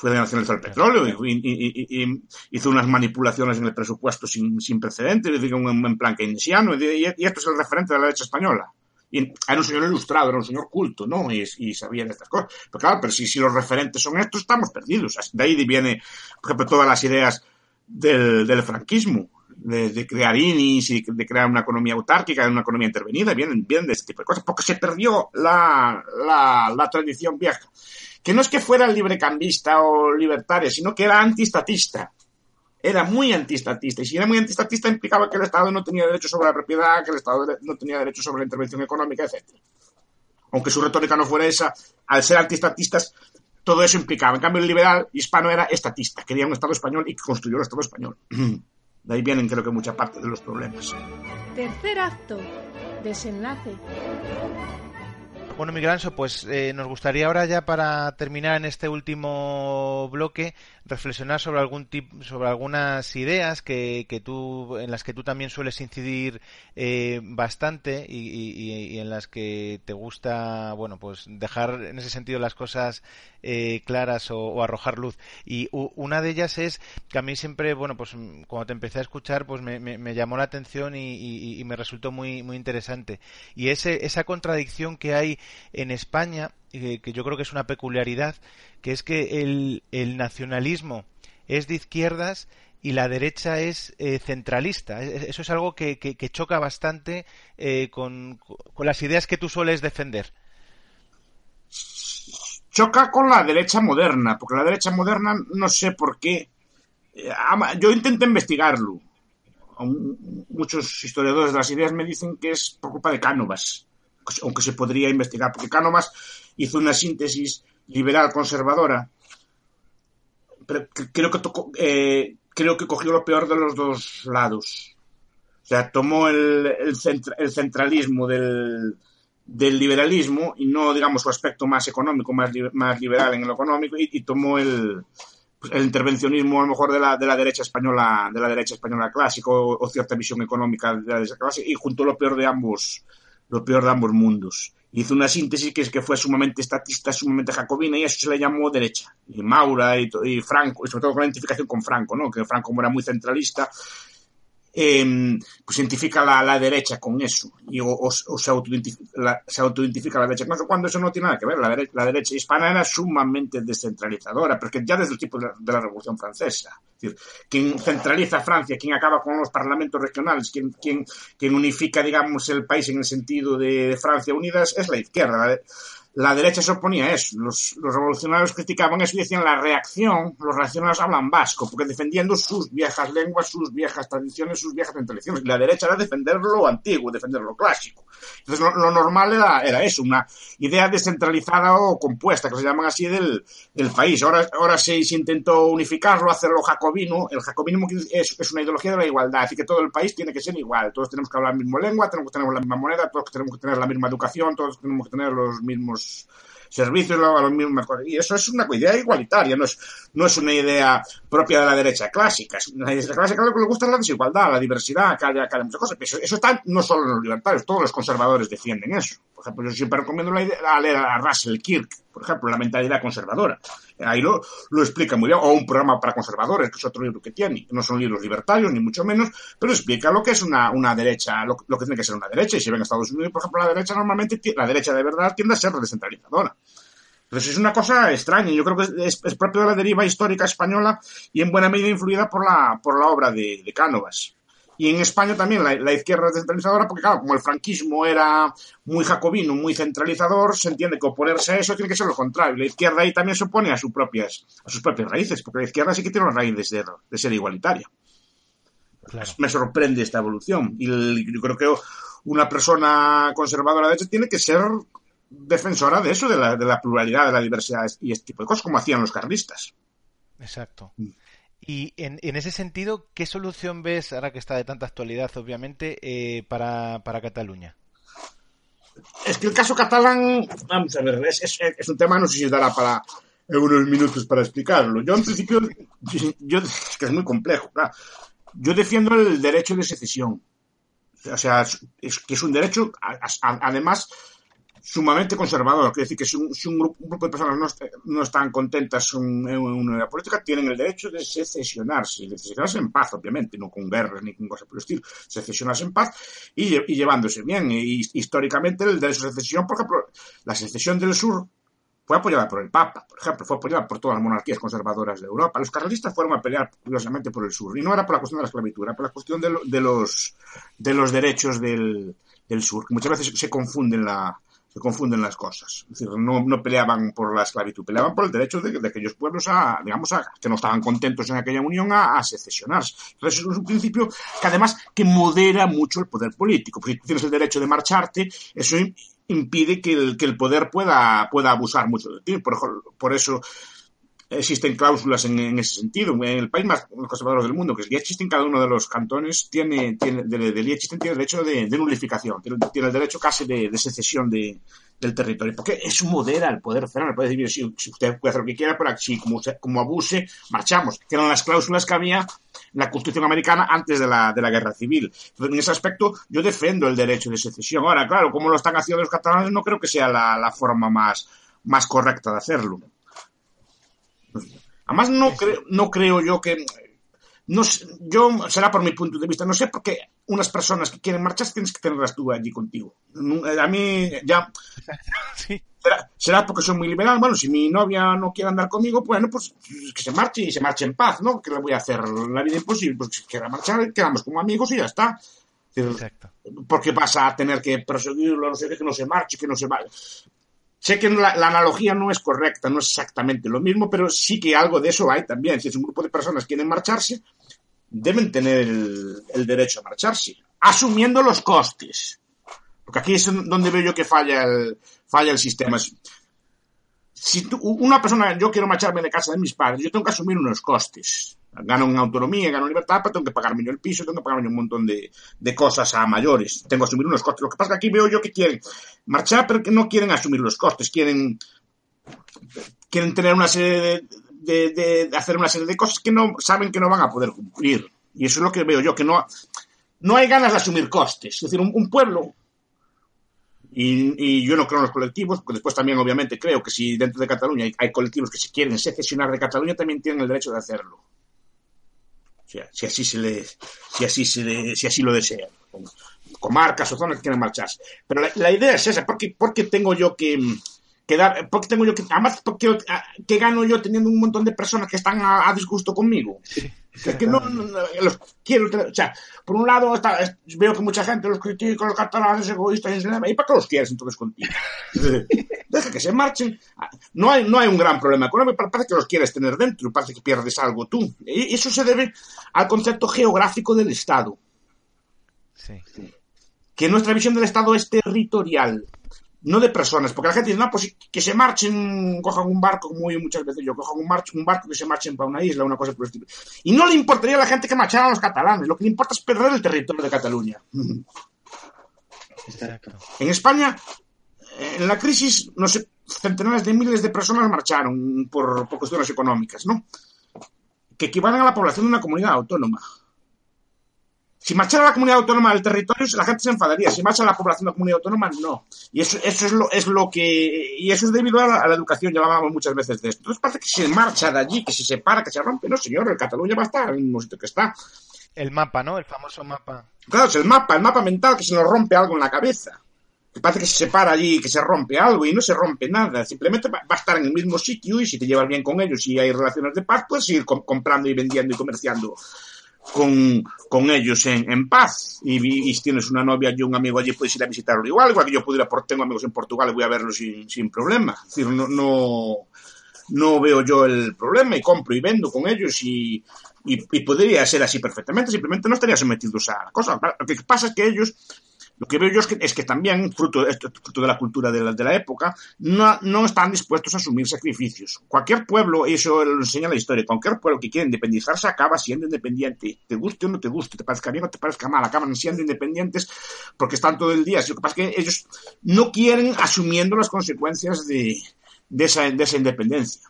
fue de nacionalizar el petróleo y, y, y, y, hizo unas manipulaciones en el presupuesto sin, sin precedentes, digo, en, plan keynesiano, y, esto es el referente de la derecha española. Y era un señor ilustrado, era un señor culto, ¿no? Y, y sabía de estas cosas. Pero claro, pero si, si los referentes son estos, estamos perdidos. De ahí viene, por ejemplo, todas las ideas del, del franquismo de, crear INIs y de crear una economía autárquica, una economía intervenida, vienen, vienen de este tipo de cosas, porque se perdió la, la, tradición vieja. Que no es que fuera librecambista o libertario, sino que era antistatista. Era muy antistatista. Y si era muy antistatista implicaba que el Estado no tenía derecho sobre la propiedad, que el Estado no tenía derecho sobre la intervención económica, etc. Aunque su retórica no fuera esa, al ser antistatistas, todo eso implicaba. En cambio, el liberal hispano era estatista. Quería un Estado español y construyó el Estado español. <clears throat> De ahí vienen creo que mucha parte de los problemas. Tercer acto. Desenlace. Bueno, Miguel Anso, pues eh, nos gustaría ahora ya para terminar en este último bloque reflexionar sobre algún tipo, sobre algunas ideas que, que tú, en las que tú también sueles incidir eh, bastante y, en las que te gusta, bueno, pues dejar en ese sentido las cosas eh, claras o, arrojar luz. Y una de ellas es que a mí siempre, bueno, pues cuando te empecé a escuchar, pues me, me, llamó la atención y, me resultó muy, muy interesante. Y ese, esa contradicción que hay en España que yo creo que es una peculiaridad, que es que el, el nacionalismo es de izquierdas y la derecha es eh, centralista. Eso es algo que, que, choca bastante eh, con, con, las ideas que tú sueles defender. Choca con la derecha moderna, porque la derecha moderna no sé por qué. Eh, yo intenté investigarlo. Muchos historiadores de las ideas me dicen que es por culpa de Cánovas, aunque se podría investigar, porque Cánovas hizo una síntesis liberal conservadora. Pero creo que tocó, eh, creo que cogió lo peor de los dos lados. O sea, tomó el, el, centralismo del, del, liberalismo y no, digamos, su aspecto más económico, más, más liberal en lo económico, y, tomó el, el intervencionismo a lo mejor de la, de la derecha española, de la derecha española clásica o, cierta visión económica de la derecha clásica, y juntó lo peor de ambos, lo peor de ambos mundos hizo una síntesis que es que fue sumamente estatista, sumamente jacobina, y eso se le llamó derecha. Y Maura y, Franco, y sobre todo con la identificación con Franco, ¿no? que Franco era muy centralista, eh, pues identifica la, la, derecha con eso y o, se, autoidentifica la, la derecha con eso cuando eso no tiene nada que ver la, derecha, la derecha hispana era sumamente descentralizadora pero que ya desde el tipo de la, Revolución Francesa es decir, quien centraliza Francia quien acaba con los parlamentos regionales quien, quien, quien unifica digamos el país en el sentido de Francia unida es la izquierda la, la derecha se oponía a eso. Los, revolucionarios criticaban eso y decían la reacción, los reaccionarios hablan vasco, porque defendiendo sus viejas lenguas, sus viejas tradiciones, sus viejas tradiciones. Y la derecha era defender lo antiguo, defender lo clásico. Entonces lo, normal era, era, eso, una idea descentralizada o compuesta, que se llaman así, del, del país. Ahora, ahora se, se, intentó unificarlo, hacerlo jacobino. El jacobinismo es, es, una ideología de la igualdad, así que todo el país tiene que ser igual. Todos tenemos que hablar la misma lengua, tenemos que tener la misma moneda, todos tenemos que tener la misma educación, todos tenemos que tener los mismos servicios a los mismos y eso es una idea igualitaria no es no es una idea propia de la derecha clásica. Es una derecha clásica lo que le gusta es la desigualdad la diversidad que haya muchas cosas. Eso, eso, está no solo en los libertarios todos los conservadores defienden eso por ejemplo yo siempre recomiendo la leer a Russell Kirk por ejemplo, la mentalidad conservadora. Ahí lo, lo explica muy bien, o un programa para conservadores, que es otro libro que tiene. No son libros libertarios, ni mucho menos, pero explica lo que es una, una derecha, lo, que tiene que ser una derecha. Y si ven Estados Unidos, por ejemplo, la derecha normalmente, la derecha de verdad tiende a ser descentralizadora. Entonces es una cosa extraña. Yo creo que es, es propio de la deriva histórica española y en buena medida influida por la, por la obra de, de Cánovas. Y en España también la, la, izquierda es descentralizadora, porque claro, como el franquismo era muy jacobino, muy centralizador, se entiende que oponerse a eso tiene que ser lo contrario. La izquierda ahí también se opone a sus propias, a sus propias raíces, porque la izquierda sí que tiene las raíces de, de ser igualitaria. Claro. Me sorprende esta evolución. Y el, yo creo que una persona conservadora de hecho tiene que ser defensora de eso, de la, de la pluralidad, de la diversidad y este tipo de cosas, como hacían los carlistas. Exacto. Mm. Y en, en, ese sentido, ¿qué solución ves, ahora que está de tanta actualidad, obviamente, eh, para, para, Cataluña? Es que el caso catalán, vamos a ver, es, un tema, no sé si dará para unos minutos para explicarlo. Yo, en principio, <laughs> yo, es que es muy complejo, claro. Yo defiendo el derecho de secesión. O sea, es, que es un derecho, además, sumamente conservador. Quiere decir que si un, si un, grupo, un grupo, de personas no, est no están contentas en, una política, tienen el derecho de secesionarse, de secesionarse en paz, obviamente, no con guerras ni con cosas por el estilo, secesionarse en paz y, llevándose bien. Y, históricamente el derecho de secesión, por ejemplo, la secesión del sur fue apoyada por el Papa, por ejemplo, fue apoyada por todas las monarquías conservadoras de Europa. Los carlistas fueron a pelear curiosamente por el sur, y no era por la cuestión de la esclavitud, era por la cuestión de, lo, de los, de los derechos del, del sur, que muchas veces se confunden la, se confunden las cosas. Es decir, no, no peleaban por la esclavitud, peleaban por el derecho de, de aquellos pueblos a, digamos, a, que no estaban contentos en aquella unión a, a secesionarse. Entonces es un principio que además que modera mucho el poder político, porque tú tienes el derecho de marcharte, eso impide que el, que el poder pueda, pueda abusar mucho de ti. Por, por eso existen cláusulas en, ese sentido. En el país más conservador del mundo, que es Liechtenstein, cada uno de los cantones tiene, tiene de, de Liechtenstein tiene derecho de, de nulificación, tiene, el derecho casi de, secesión de, del territorio, porque eso modera el poder federal. Puede decir, si, usted puede hacer lo que quiera, pero si como, como abuse, marchamos. Que eran las cláusulas que había en la Constitución americana antes de la, de la guerra civil. En ese aspecto, yo defiendo el derecho de secesión. Ahora, claro, como lo están haciendo los catalanes, no creo que sea la, la forma más, más correcta de hacerlo. Además, no, creo, no creo yo que. No, yo, será por mi punto de vista, no sé por qué unas personas que quieren marchar tienes que tenerlas tú allí contigo. A mí ya. <laughs> Sí. Será, será, porque soy muy liberal. Bueno, si mi novia no quiere andar conmigo, bueno, pues que se marche y se marche en paz, ¿no? Que le voy a hacer la vida imposible. Pues si quiera marchar, quedamos como amigos y ya está. Exacto. Porque vas a tener que perseguirlo, no sé qué, que no se marche, que no se vaya. Sé que la, la, analogía no es correcta, no es exactamente lo mismo, pero sí que algo de eso hay también. Si es un grupo de personas que quieren marcharse, deben tener el, el derecho a marcharse, asumiendo los costes. Porque aquí es donde veo yo que falla el, falla el sistema. Si tú, una persona, yo quiero marcharme de casa de mis padres, yo tengo que asumir unos costes. Gano en autonomía, gano en libertad, pero tengo que pagarme yo el piso, tengo que pagarme un montón de, de cosas a mayores. Tengo que asumir unos costes. Lo que pasa es que aquí veo yo que quieren marchar, pero que no quieren asumir los costes. Quieren, quieren tener una serie de, de, de, hacer una serie de cosas que no saben que no van a poder cumplir. Y eso es lo que veo yo, que no, no hay ganas de asumir costes. Es decir, un, pueblo y, yo no creo en los colectivos, porque después también obviamente creo que si dentro de Cataluña hay, hay, colectivos que se quieren secesionar de Cataluña, también tienen el derecho de hacerlo. Si así se les, si así se le, si así lo desean. Comarcas o zonas que quieren marcharse. Pero la, idea es esa, porque, porque tengo yo que, que dar, porque tengo yo que, además, porque, ¿qué gano yo teniendo un montón de personas que están a, a disgusto conmigo? Sí. Es que no, no, no, los quiero o sea, por un lado está, veo que mucha gente los critica, los catalanes egoístas, ¿y para qué los quieres entonces contigo? <laughs> Deja que se marchen. No hay, no hay un gran problema económico, parece que los quieres tener dentro, parece que pierdes algo tú. Y eso se debe al concepto geográfico del Estado. Sí. Que nuestra visión del Estado es territorial no de personas, porque la gente dice, no, pues que se marchen, cojan un barco, como yo muchas veces yo, cojan un, marcho, un barco que se marchen para una isla, una cosa por el estilo. Y no le importaría a la gente que marcharan a los catalanes, lo que le importa es perder el territorio de Cataluña. <laughs> En España, en la crisis, no sé, centenares de miles de personas marcharon por, por cuestiones económicas, ¿no? Que equivalen a la población de una comunidad autónoma. Si marchara la comunidad autónoma del territorio, la gente se enfadaría. Si marcha la población de la comunidad autónoma, no. Y eso, eso es, lo, es lo que. Y eso es debido a la, a la educación, ya hablábamos muchas veces de esto. Entonces parece que se marcha de allí, que se separa, que se rompe. No, señor, el Cataluña va a estar en el mismo sitio que está. El mapa, ¿no? El famoso mapa. Claro, es el mapa, el mapa mental que se nos rompe algo en la cabeza. Que parece que se separa allí, que se rompe algo y no se rompe nada. Simplemente va, a estar en el mismo sitio y si te llevas bien con ellos y hay relaciones de paz, puedes ir comp comprando y vendiendo y comerciando con, con ellos en, en paz y, y, tienes una novia y un amigo allí puedes ir a visitarlo igual, igual que yo pudiera, tengo amigos en Portugal y voy a verlos sin, sin problema. Es decir, no, no, no veo yo el problema y compro y vendo con ellos y, y, y podría ser así perfectamente, simplemente no estaría sometidos a la cosa. Lo que pasa es que ellos lo que veo yo es que, también, fruto, esto, fruto de la cultura de la, de la época, no, no, están dispuestos a asumir sacrificios. Cualquier pueblo, y eso lo enseña la historia, cualquier pueblo que quiere independizarse acaba siendo independiente. Te guste o no te guste, te parezca bien o te parezca mal, acaban siendo independientes porque están todo el día. Lo que pasa es que ellos no quieren asumiendo las consecuencias de, de, esa, de esa independencia.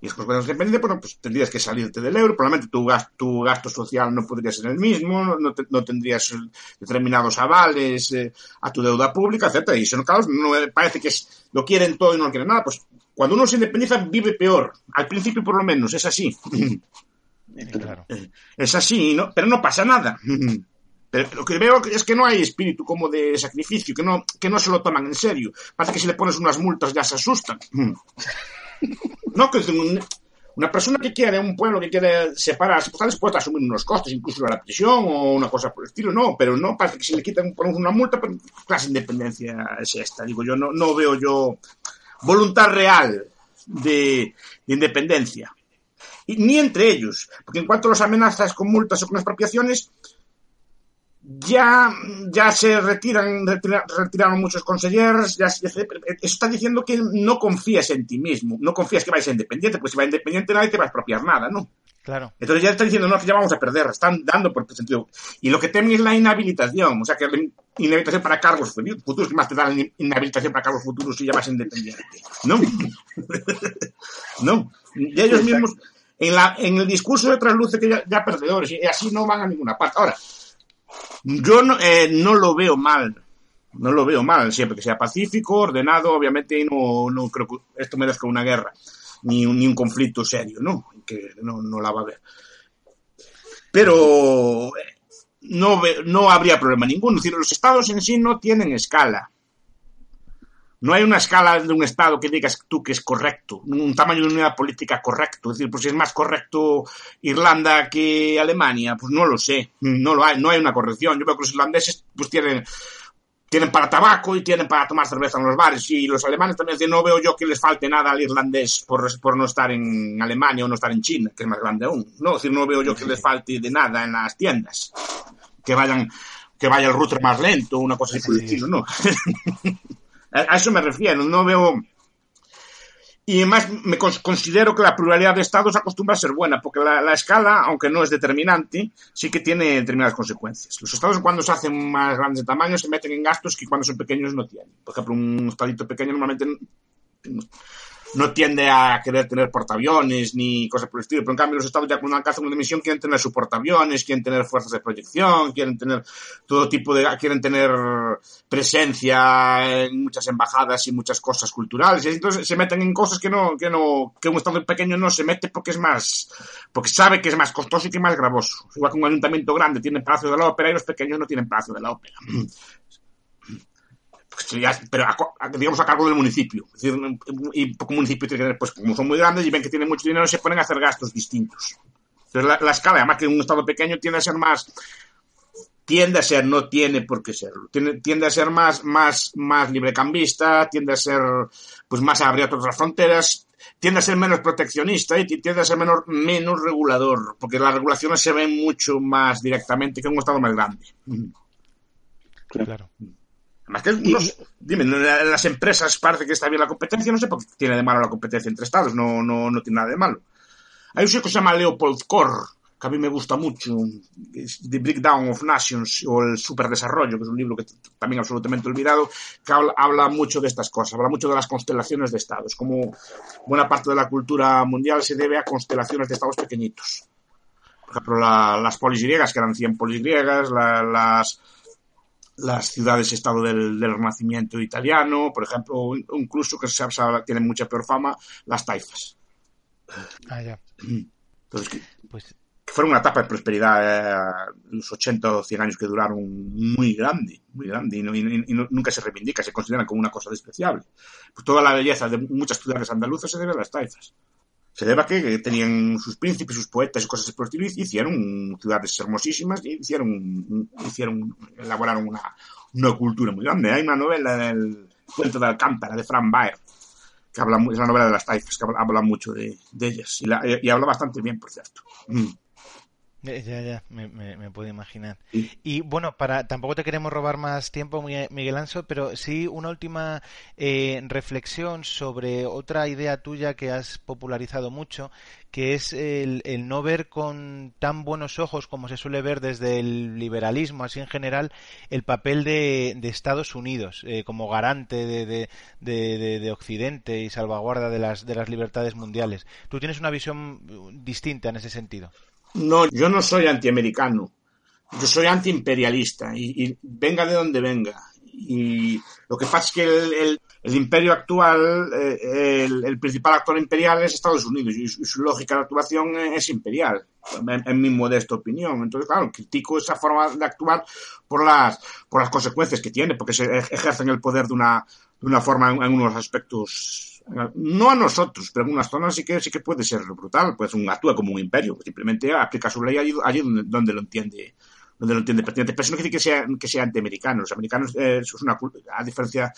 Y después cuando se depende, bueno, pues tendrías que salirte del euro, probablemente tu gasto, tu gasto social no podría ser el mismo, no, no, tendrías determinados avales eh, a tu deuda pública, etcétera. Y eso, claro, no parece que es, lo quieren todo y no quieren nada. Pues cuando uno se independiza vive peor, al principio por lo menos, es así. <laughs> Claro. Es así, ¿no? pero no pasa nada. <laughs> Pero lo que veo es que no hay espíritu como de sacrificio, que no, que no se lo toman en serio. Parece que si le pones unas multas ya se asustan. <laughs> No, que una persona que quiere, un pueblo que quiere separarse, pues tal puede asumir unos costes, incluso la prisión o una cosa por el estilo, no, pero no, parece que si le quitan una multa, pues, clase de independencia es esta. Digo, yo no, no veo yo voluntad real de, de independencia. Y, ni entre ellos, porque en cuanto a amenazas con multas o con expropiaciones, ya, ya se retiran, retiraron muchos consejeros, ya, eso está diciendo que no confías en ti mismo, no confías que vayas a independiente, pues si va independiente nadie te va a expropiar nada, ¿no? Claro. Entonces ya está diciendo, no, que ya vamos a perder, están dando por sentido. Y lo que temen es la inhabilitación, o sea, que la inhabilitación para cargos futuros, que más te da la inhabilitación para cargos futuros si ya vas independiente. No. <laughs> no. Y ellos mismos, en, la, en el discurso de trasluce que ya, ya perdedores, y así no van a ninguna parte. Ahora, yo no, eh, no lo veo mal. No lo veo mal, siempre que sea pacífico, ordenado, obviamente no, no creo que esto merezca una guerra, ni, ni un conflicto serio, ¿no? Que no, no la va a haber. Pero eh, no, no habría problema ninguno. Es decir, los estados en sí no tienen escala. No hay una escala de un Estado que digas tú que es correcto, un tamaño de unidad política correcto. Es decir, pues si es más correcto Irlanda que Alemania, pues no lo sé, no lo hay, no hay una corrección. Yo veo que los irlandeses pues tienen, tienen para tabaco y tienen para tomar cerveza en los bares y los alemanes también no veo yo que les falte nada al irlandés por, por no estar en Alemania o no estar en China, que es más grande aún. No, es decir, no veo yo que les falte de nada en las tiendas. Que vayan, que vaya el router más lento, una cosa así por el estilo, ¿no? <laughs> A eso me refiero, no veo... Y además me considero que la pluralidad de estados acostumbra a ser buena, porque la, escala, aunque no es determinante, sí que tiene determinadas consecuencias. Los estados cuando se hacen más grandes de tamaño se meten en gastos que cuando son pequeños no tienen. Por ejemplo, un estadito pequeño normalmente no tiende a querer tener portaaviones ni cosas por el estilo. Pero en cambio, los estados ya cuando alcanzan una dimisión quieren tener su portaaviones, quieren tener fuerzas de proyección, quieren tener todo tipo de, quieren tener presencia en muchas embajadas y muchas cosas culturales. Y entonces se meten en cosas que no, que no, que un estado pequeño no se mete porque es más, porque sabe que es más costoso y que es más gravoso. Igual que un ayuntamiento grande tiene Palacio de la Ópera y los pequeños no tienen Palacio de la Ópera pero digamos a cargo del municipio. Es decir, y un municipio tiene pues como son muy grandes y ven que tienen mucho dinero, se ponen a hacer gastos distintos. Entonces la, escala, además que un estado pequeño tiende a ser más, tiende a ser, no tiene por qué serlo, tiende, tiende a ser más, más, más librecambista, tiende a ser, pues más a abrir otras fronteras, tiende a ser menos proteccionista y tiende a ser menos, menos regulador, porque las regulaciones se ven mucho más directamente que en un estado más grande. Claro. Además que, dime, las empresas parece que está bien la competencia, no sé por qué tiene de malo la competencia entre estados, no, no, no tiene nada de malo. Hay un sitio que se llama Leopold Core, que a mí me gusta mucho, The Breakdown of Nations, o El Superdesarrollo, que es un libro que también absolutamente olvidado, que habla, mucho de estas cosas, habla mucho de las constelaciones de estados, como buena parte de la cultura mundial se debe a constelaciones de estados pequeñitos. Por ejemplo, las polis griegas, que eran 100 polis griegas, las las ciudades-estado del, del, Renacimiento italiano, por ejemplo, incluso que se sabe, tienen mucha peor fama, las taifas. Ah, ya. Entonces, que, pues... fueron una etapa de prosperidad, eh, los 80 o 100 años que duraron muy grande, muy grande, y, nunca se reivindica, se consideran como una cosa despreciable. Pues toda la belleza de muchas ciudades andaluzas se debe a las taifas se debe que tenían sus príncipes, sus poetas y cosas por el estilo, y hicieron ciudades hermosísimas y hicieron, hicieron elaboraron una, una cultura muy grande. Hay una novela del Cuento de Alcántara, de Frank Baer, que habla, es la novela de las taifas, que habla, mucho de, ellas, y, habla bastante bien, por cierto. Mm. Ya, ya, me, me, puedo imaginar. Y bueno, para tampoco te queremos robar más tiempo, Miguel Anso, pero sí una última eh, reflexión sobre otra idea tuya que has popularizado mucho, que es el, no ver con tan buenos ojos como se suele ver desde el liberalismo, así en general, el papel de, Estados Unidos eh, como garante de, de, Occidente y salvaguarda de las, de las libertades mundiales. Tú tienes una visión distinta en ese sentido. No, yo no soy antiamericano. Yo soy antiimperialista y, venga de donde venga. Y lo que pasa es que el, imperio actual, eh, el, principal actor imperial es Estados Unidos y su, lógica de actuación es imperial, en, mi modesta opinión. Entonces, claro, critico esa forma de actuar por las, por las consecuencias que tiene, porque se ejercen el poder de una, de una forma en unos aspectos no a nosotros, pero en unas zonas sí que sí que puede ser brutal, pues un actúa como un imperio, simplemente aplica su ley allí, donde, lo entiende donde lo entiende pertinente. Pero eso no quiere decir que sea, que sea antiamericano. Los americanos, eh, es una, a diferencia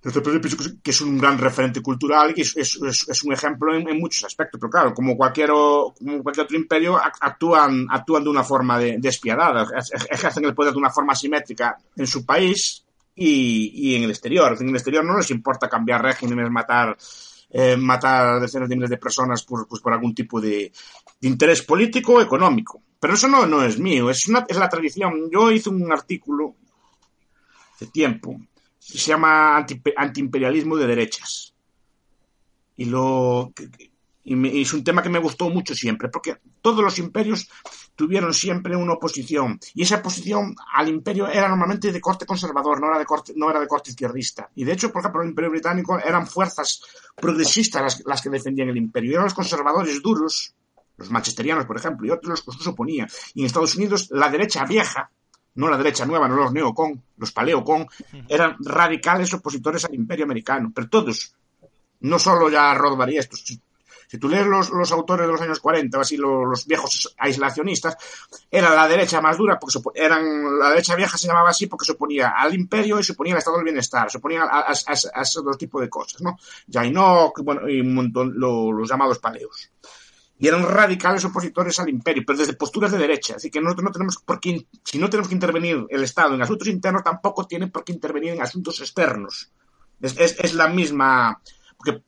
que es un gran referente cultural y es, es, un ejemplo en, muchos aspectos. Pero claro, como cualquier, como cualquier otro imperio, actúan, actúan de una forma de, despiadada, ejercen el poder de una forma simétrica en su país y, en el exterior. En el exterior no les importa cambiar regímenes, matar, eh, matar decenas de miles de personas por, pues, por algún tipo de, interés político o económico. Pero eso no, no es mío, es, una, es la tradición. Yo hice un artículo hace tiempo que se llama Antiimperialismo de Derechas. Y lo y, es un tema que me gustó mucho siempre, porque todos los imperios tuvieron siempre una oposición, y esa oposición al imperio era normalmente de corte conservador, no era de corte, no era de corte izquierdista. Y de hecho, por ejemplo, el imperio británico eran fuerzas progresistas las, que defendían el imperio, y eran los conservadores duros, los manchesterianos, por ejemplo, y otros los que se oponían. Y en Estados Unidos, la derecha vieja, no la derecha nueva, no los neocon, los paleocon, eran radicales opositores al imperio americano, pero todos, no solo ya Rothbard y estos, si tú lees los, los autores de los años 40, o así los, viejos aislacionistas, era la derecha más dura, porque eran, la derecha vieja se llamaba así porque se oponía al imperio y se oponía al estado del bienestar, se oponía a, ese otro tipo de cosas, ¿no? Jainok, bueno, y un montón, los llamados paleos y eran radicales opositores al imperio, pero desde posturas de derecha. Así que nosotros no tenemos por qué, si no tenemos que intervenir el Estado en asuntos internos, tampoco tiene por qué intervenir en asuntos externos. Es, es, es la misma, porque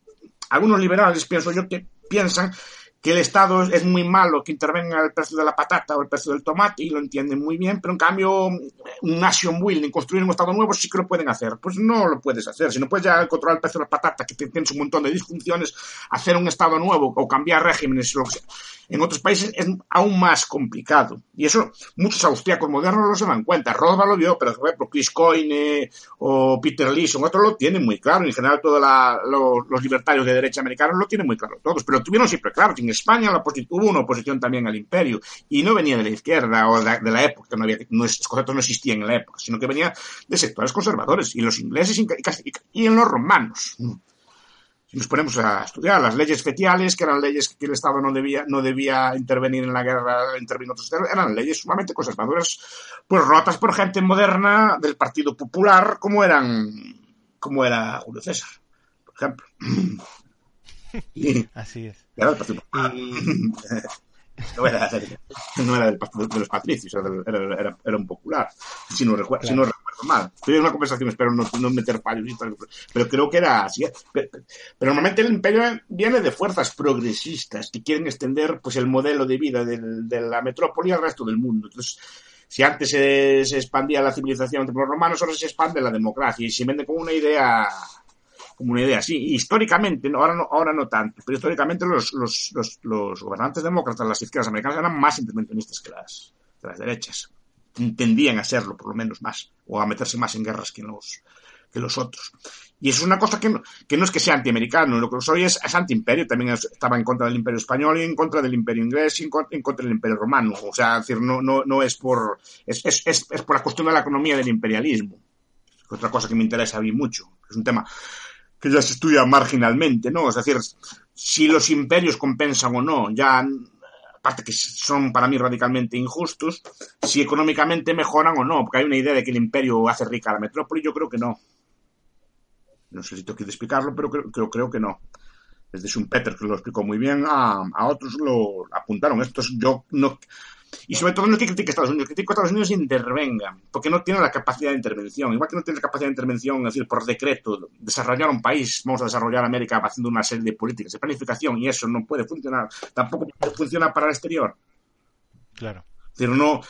algunos liberales, pienso yo, que piensan que el Estado es muy malo que intervenga el precio de la patata o el precio del tomate y lo entienden muy bien, pero en cambio un nation building, construir un Estado nuevo sí que lo pueden hacer. Pues no lo puedes hacer. Si no puedes ya controlar el precio de la patata, que tienes un montón de disfunciones, hacer un Estado nuevo o cambiar regímenes, lo que sea en otros países es aún más complicado. Y eso muchos austríacos modernos no se dan cuenta. Rothbard lo vio, pero por ejemplo Chris Coyne o Peter Leeson, otros lo tienen muy claro. En general todos los libertarios de derecha americanos lo tienen muy claro todos. Pero tuvieron siempre claro que en España la hubo una oposición también al imperio. Y no venía de la izquierda o de la, época, no había, no, estos conceptos no existían en la época, sino que venía de sectores conservadores. Y los ingleses y, y en los romanos si nos ponemos a estudiar las leyes fetiales, que eran leyes que el Estado no debía, no debía intervenir en la guerra, intervino eran leyes sumamente conservadoras, pues rotas por gente moderna del Partido Popular, como eran, como era Julio César, por ejemplo. <laughs> Así es. Era. <laughs> No era, no era del, de los patricios, era, era, era, un popular, si no, recuerdo, si no recuerdo mal. Estoy en una conversación, espero no, no meter fallos, pero creo que era así. Pero, normalmente el imperio viene de fuerzas progresistas que quieren extender pues el modelo de vida de la metrópoli al resto del mundo. Entonces, si antes se, se expandía la civilización entre los romanos, ahora se expande la democracia y se vende como una idea como una idea. Sí, históricamente, ahora no, ahora no tanto, pero históricamente los, los, los, gobernantes demócratas, las izquierdas americanas, eran más intervencionistas que las, las derechas. Tendían a serlo, por lo menos más, o a meterse más en guerras que los, que los otros. Y eso es una cosa que no, que no es que sea antiamericano, lo que soy es, es antiimperio, también estaba en contra del imperio español y en contra del imperio inglés y en, contra, del imperio romano. O sea, decir, no, no, no es por, es, es, es, es por la cuestión de la economía del imperialismo. Otra cosa que me interesa a mí mucho. Es un tema que ya se estudia marginalmente, ¿no? Es decir, si los imperios compensan o no, ya aparte que son para mí radicalmente injustos, si económicamente mejoran o no, porque hay una idea de que el imperio hace rica a la metrópoli, yo creo que no. No sé si tengo que explicarlo, pero creo, que no. desde Schumpeter, que lo explicó muy bien, a, a otros lo apuntaron. Estos yo no, y sobre todo no es que critique a Estados Unidos, critico a Estados Unidos intervenga, porque no tiene la capacidad de intervención. Igual que no tiene la capacidad de intervención, es decir, por decreto, desarrollar un país, vamos a desarrollar América haciendo una serie de políticas de planificación y eso no puede funcionar. Tampoco puede funcionar para el exterior. Claro. Es decir, no,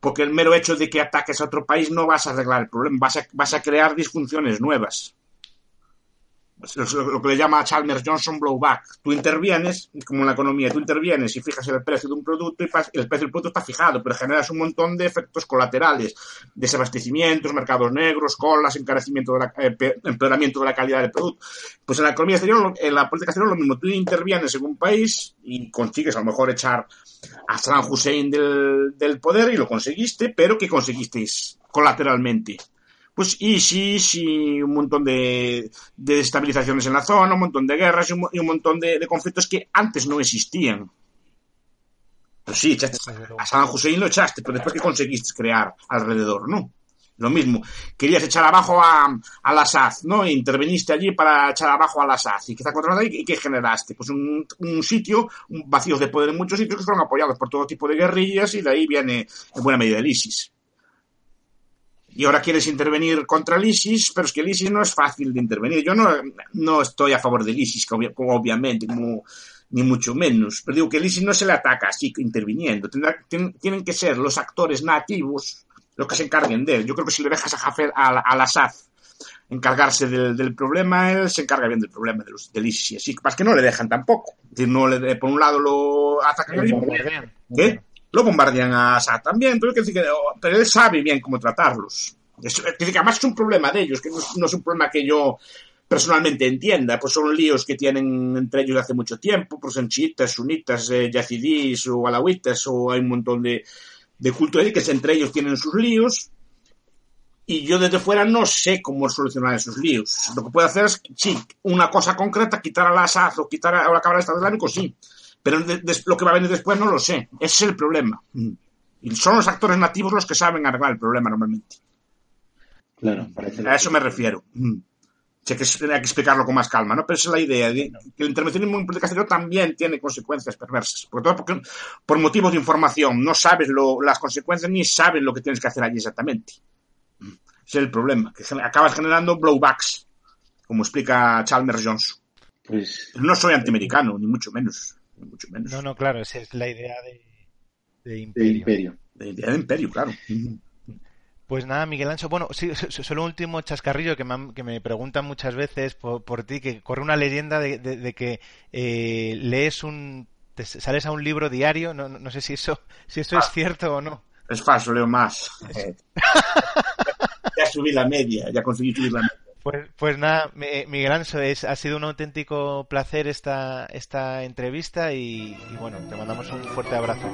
porque el mero hecho de que ataques a otro país no vas a arreglar el problema, vas a, vas a crear disfunciones nuevas lo que le llama Chalmers Johnson blowback. Tú intervienes, como en la economía, tú intervienes y fijas el precio de un producto y el precio del producto está fijado, pero generas un montón de efectos colaterales, desabastecimientos, mercados negros, colas, encarecimiento de la, eh, empeoramiento de la calidad del producto. Pues en la economía exterior, en la política exterior, lo mismo. Tú intervienes en un país y consigues a lo mejor echar a Saddam Hussein del, del poder y lo conseguiste, pero ¿qué conseguisteis colateralmente? Pues ISIS y un montón de, de desestabilizaciones en la zona, un montón de guerras y un, y un montón de, de, conflictos que antes no existían. Pues sí, echaste, a Saddam Hussein lo echaste, pero después que conseguiste crear alrededor, ¿no? Lo mismo, querías echar abajo a, a Assad, ¿no? E interveniste allí para echar abajo a Assad. ¿Y qué, y qué generaste? Pues un, un sitio, un vacíos de poder en muchos sitios que fueron apoyados por todo tipo de guerrillas y de ahí viene en buena medida el ISIS y ahora quieres intervenir contra el ISIS, pero es que el ISIS no es fácil de intervenir. Yo no, no estoy a favor del ISIS, obviamente, como, ni mucho menos, pero digo que el ISIS no se le ataca así, interviniendo. Tendrá, tienen que ser los actores nativos los que se encarguen de él. Yo creo que si le dejas a Jafar, al, al Assad encargarse del, del, problema, él se encarga bien del problema de los, del ISIS. Así que, que no le dejan tampoco. Es decir, no le, por un lado lo atacan. ¿Qué? Lo bombardean a Assad también, pero, que, pero él sabe bien cómo tratarlos. Es, además es un problema de ellos, que no, es un problema que yo personalmente entienda, pues son líos que tienen entre ellos hace mucho tiempo, pues son chiitas, sunitas, eh, yazidís o alawitas, o hay un montón de, de cultos que entre ellos tienen sus líos, y yo desde fuera no sé cómo solucionar esos líos. Lo que puedo hacer es, sí, una cosa concreta, quitar al Assad o quitar a la Cámara del Estado Islámico, sí, pero lo que va a venir después no lo sé. Ese es el problema. Y son los actores nativos los que saben arreglar el problema normalmente. Claro, parece a eso me refiero. Sé que tenía que explicarlo con más calma, ¿no? Pero esa es la idea, de que el intervencionismo en política exterior también tiene consecuencias perversas. Por todo porque, por motivos de información, no sabes lo, las consecuencias ni sabes lo que tienes que hacer allí exactamente. Ese es el problema, que acabas generando blowbacks, como explica Chalmers Johnson. Pues... No soy antiamericano, ni mucho menos mucho menos. No, no, claro, esa es la idea de, de imperio. De imperio. De idea de imperio, claro. Pues nada, Miguel Ancho, bueno, sí, solo un último chascarrillo que me, que me preguntan muchas veces por, por, ti, que corre una leyenda de, de, de que eh, lees un, te sales a un libro diario, no, no, no sé si eso, si eso ah, es cierto o no. Es falso, leo más. <laughs> ya subí la media, ya conseguí subir la media. Pues, pues nada, Miguel Anso, es, ha sido un auténtico placer esta, esta entrevista y, y bueno, te mandamos un fuerte abrazo.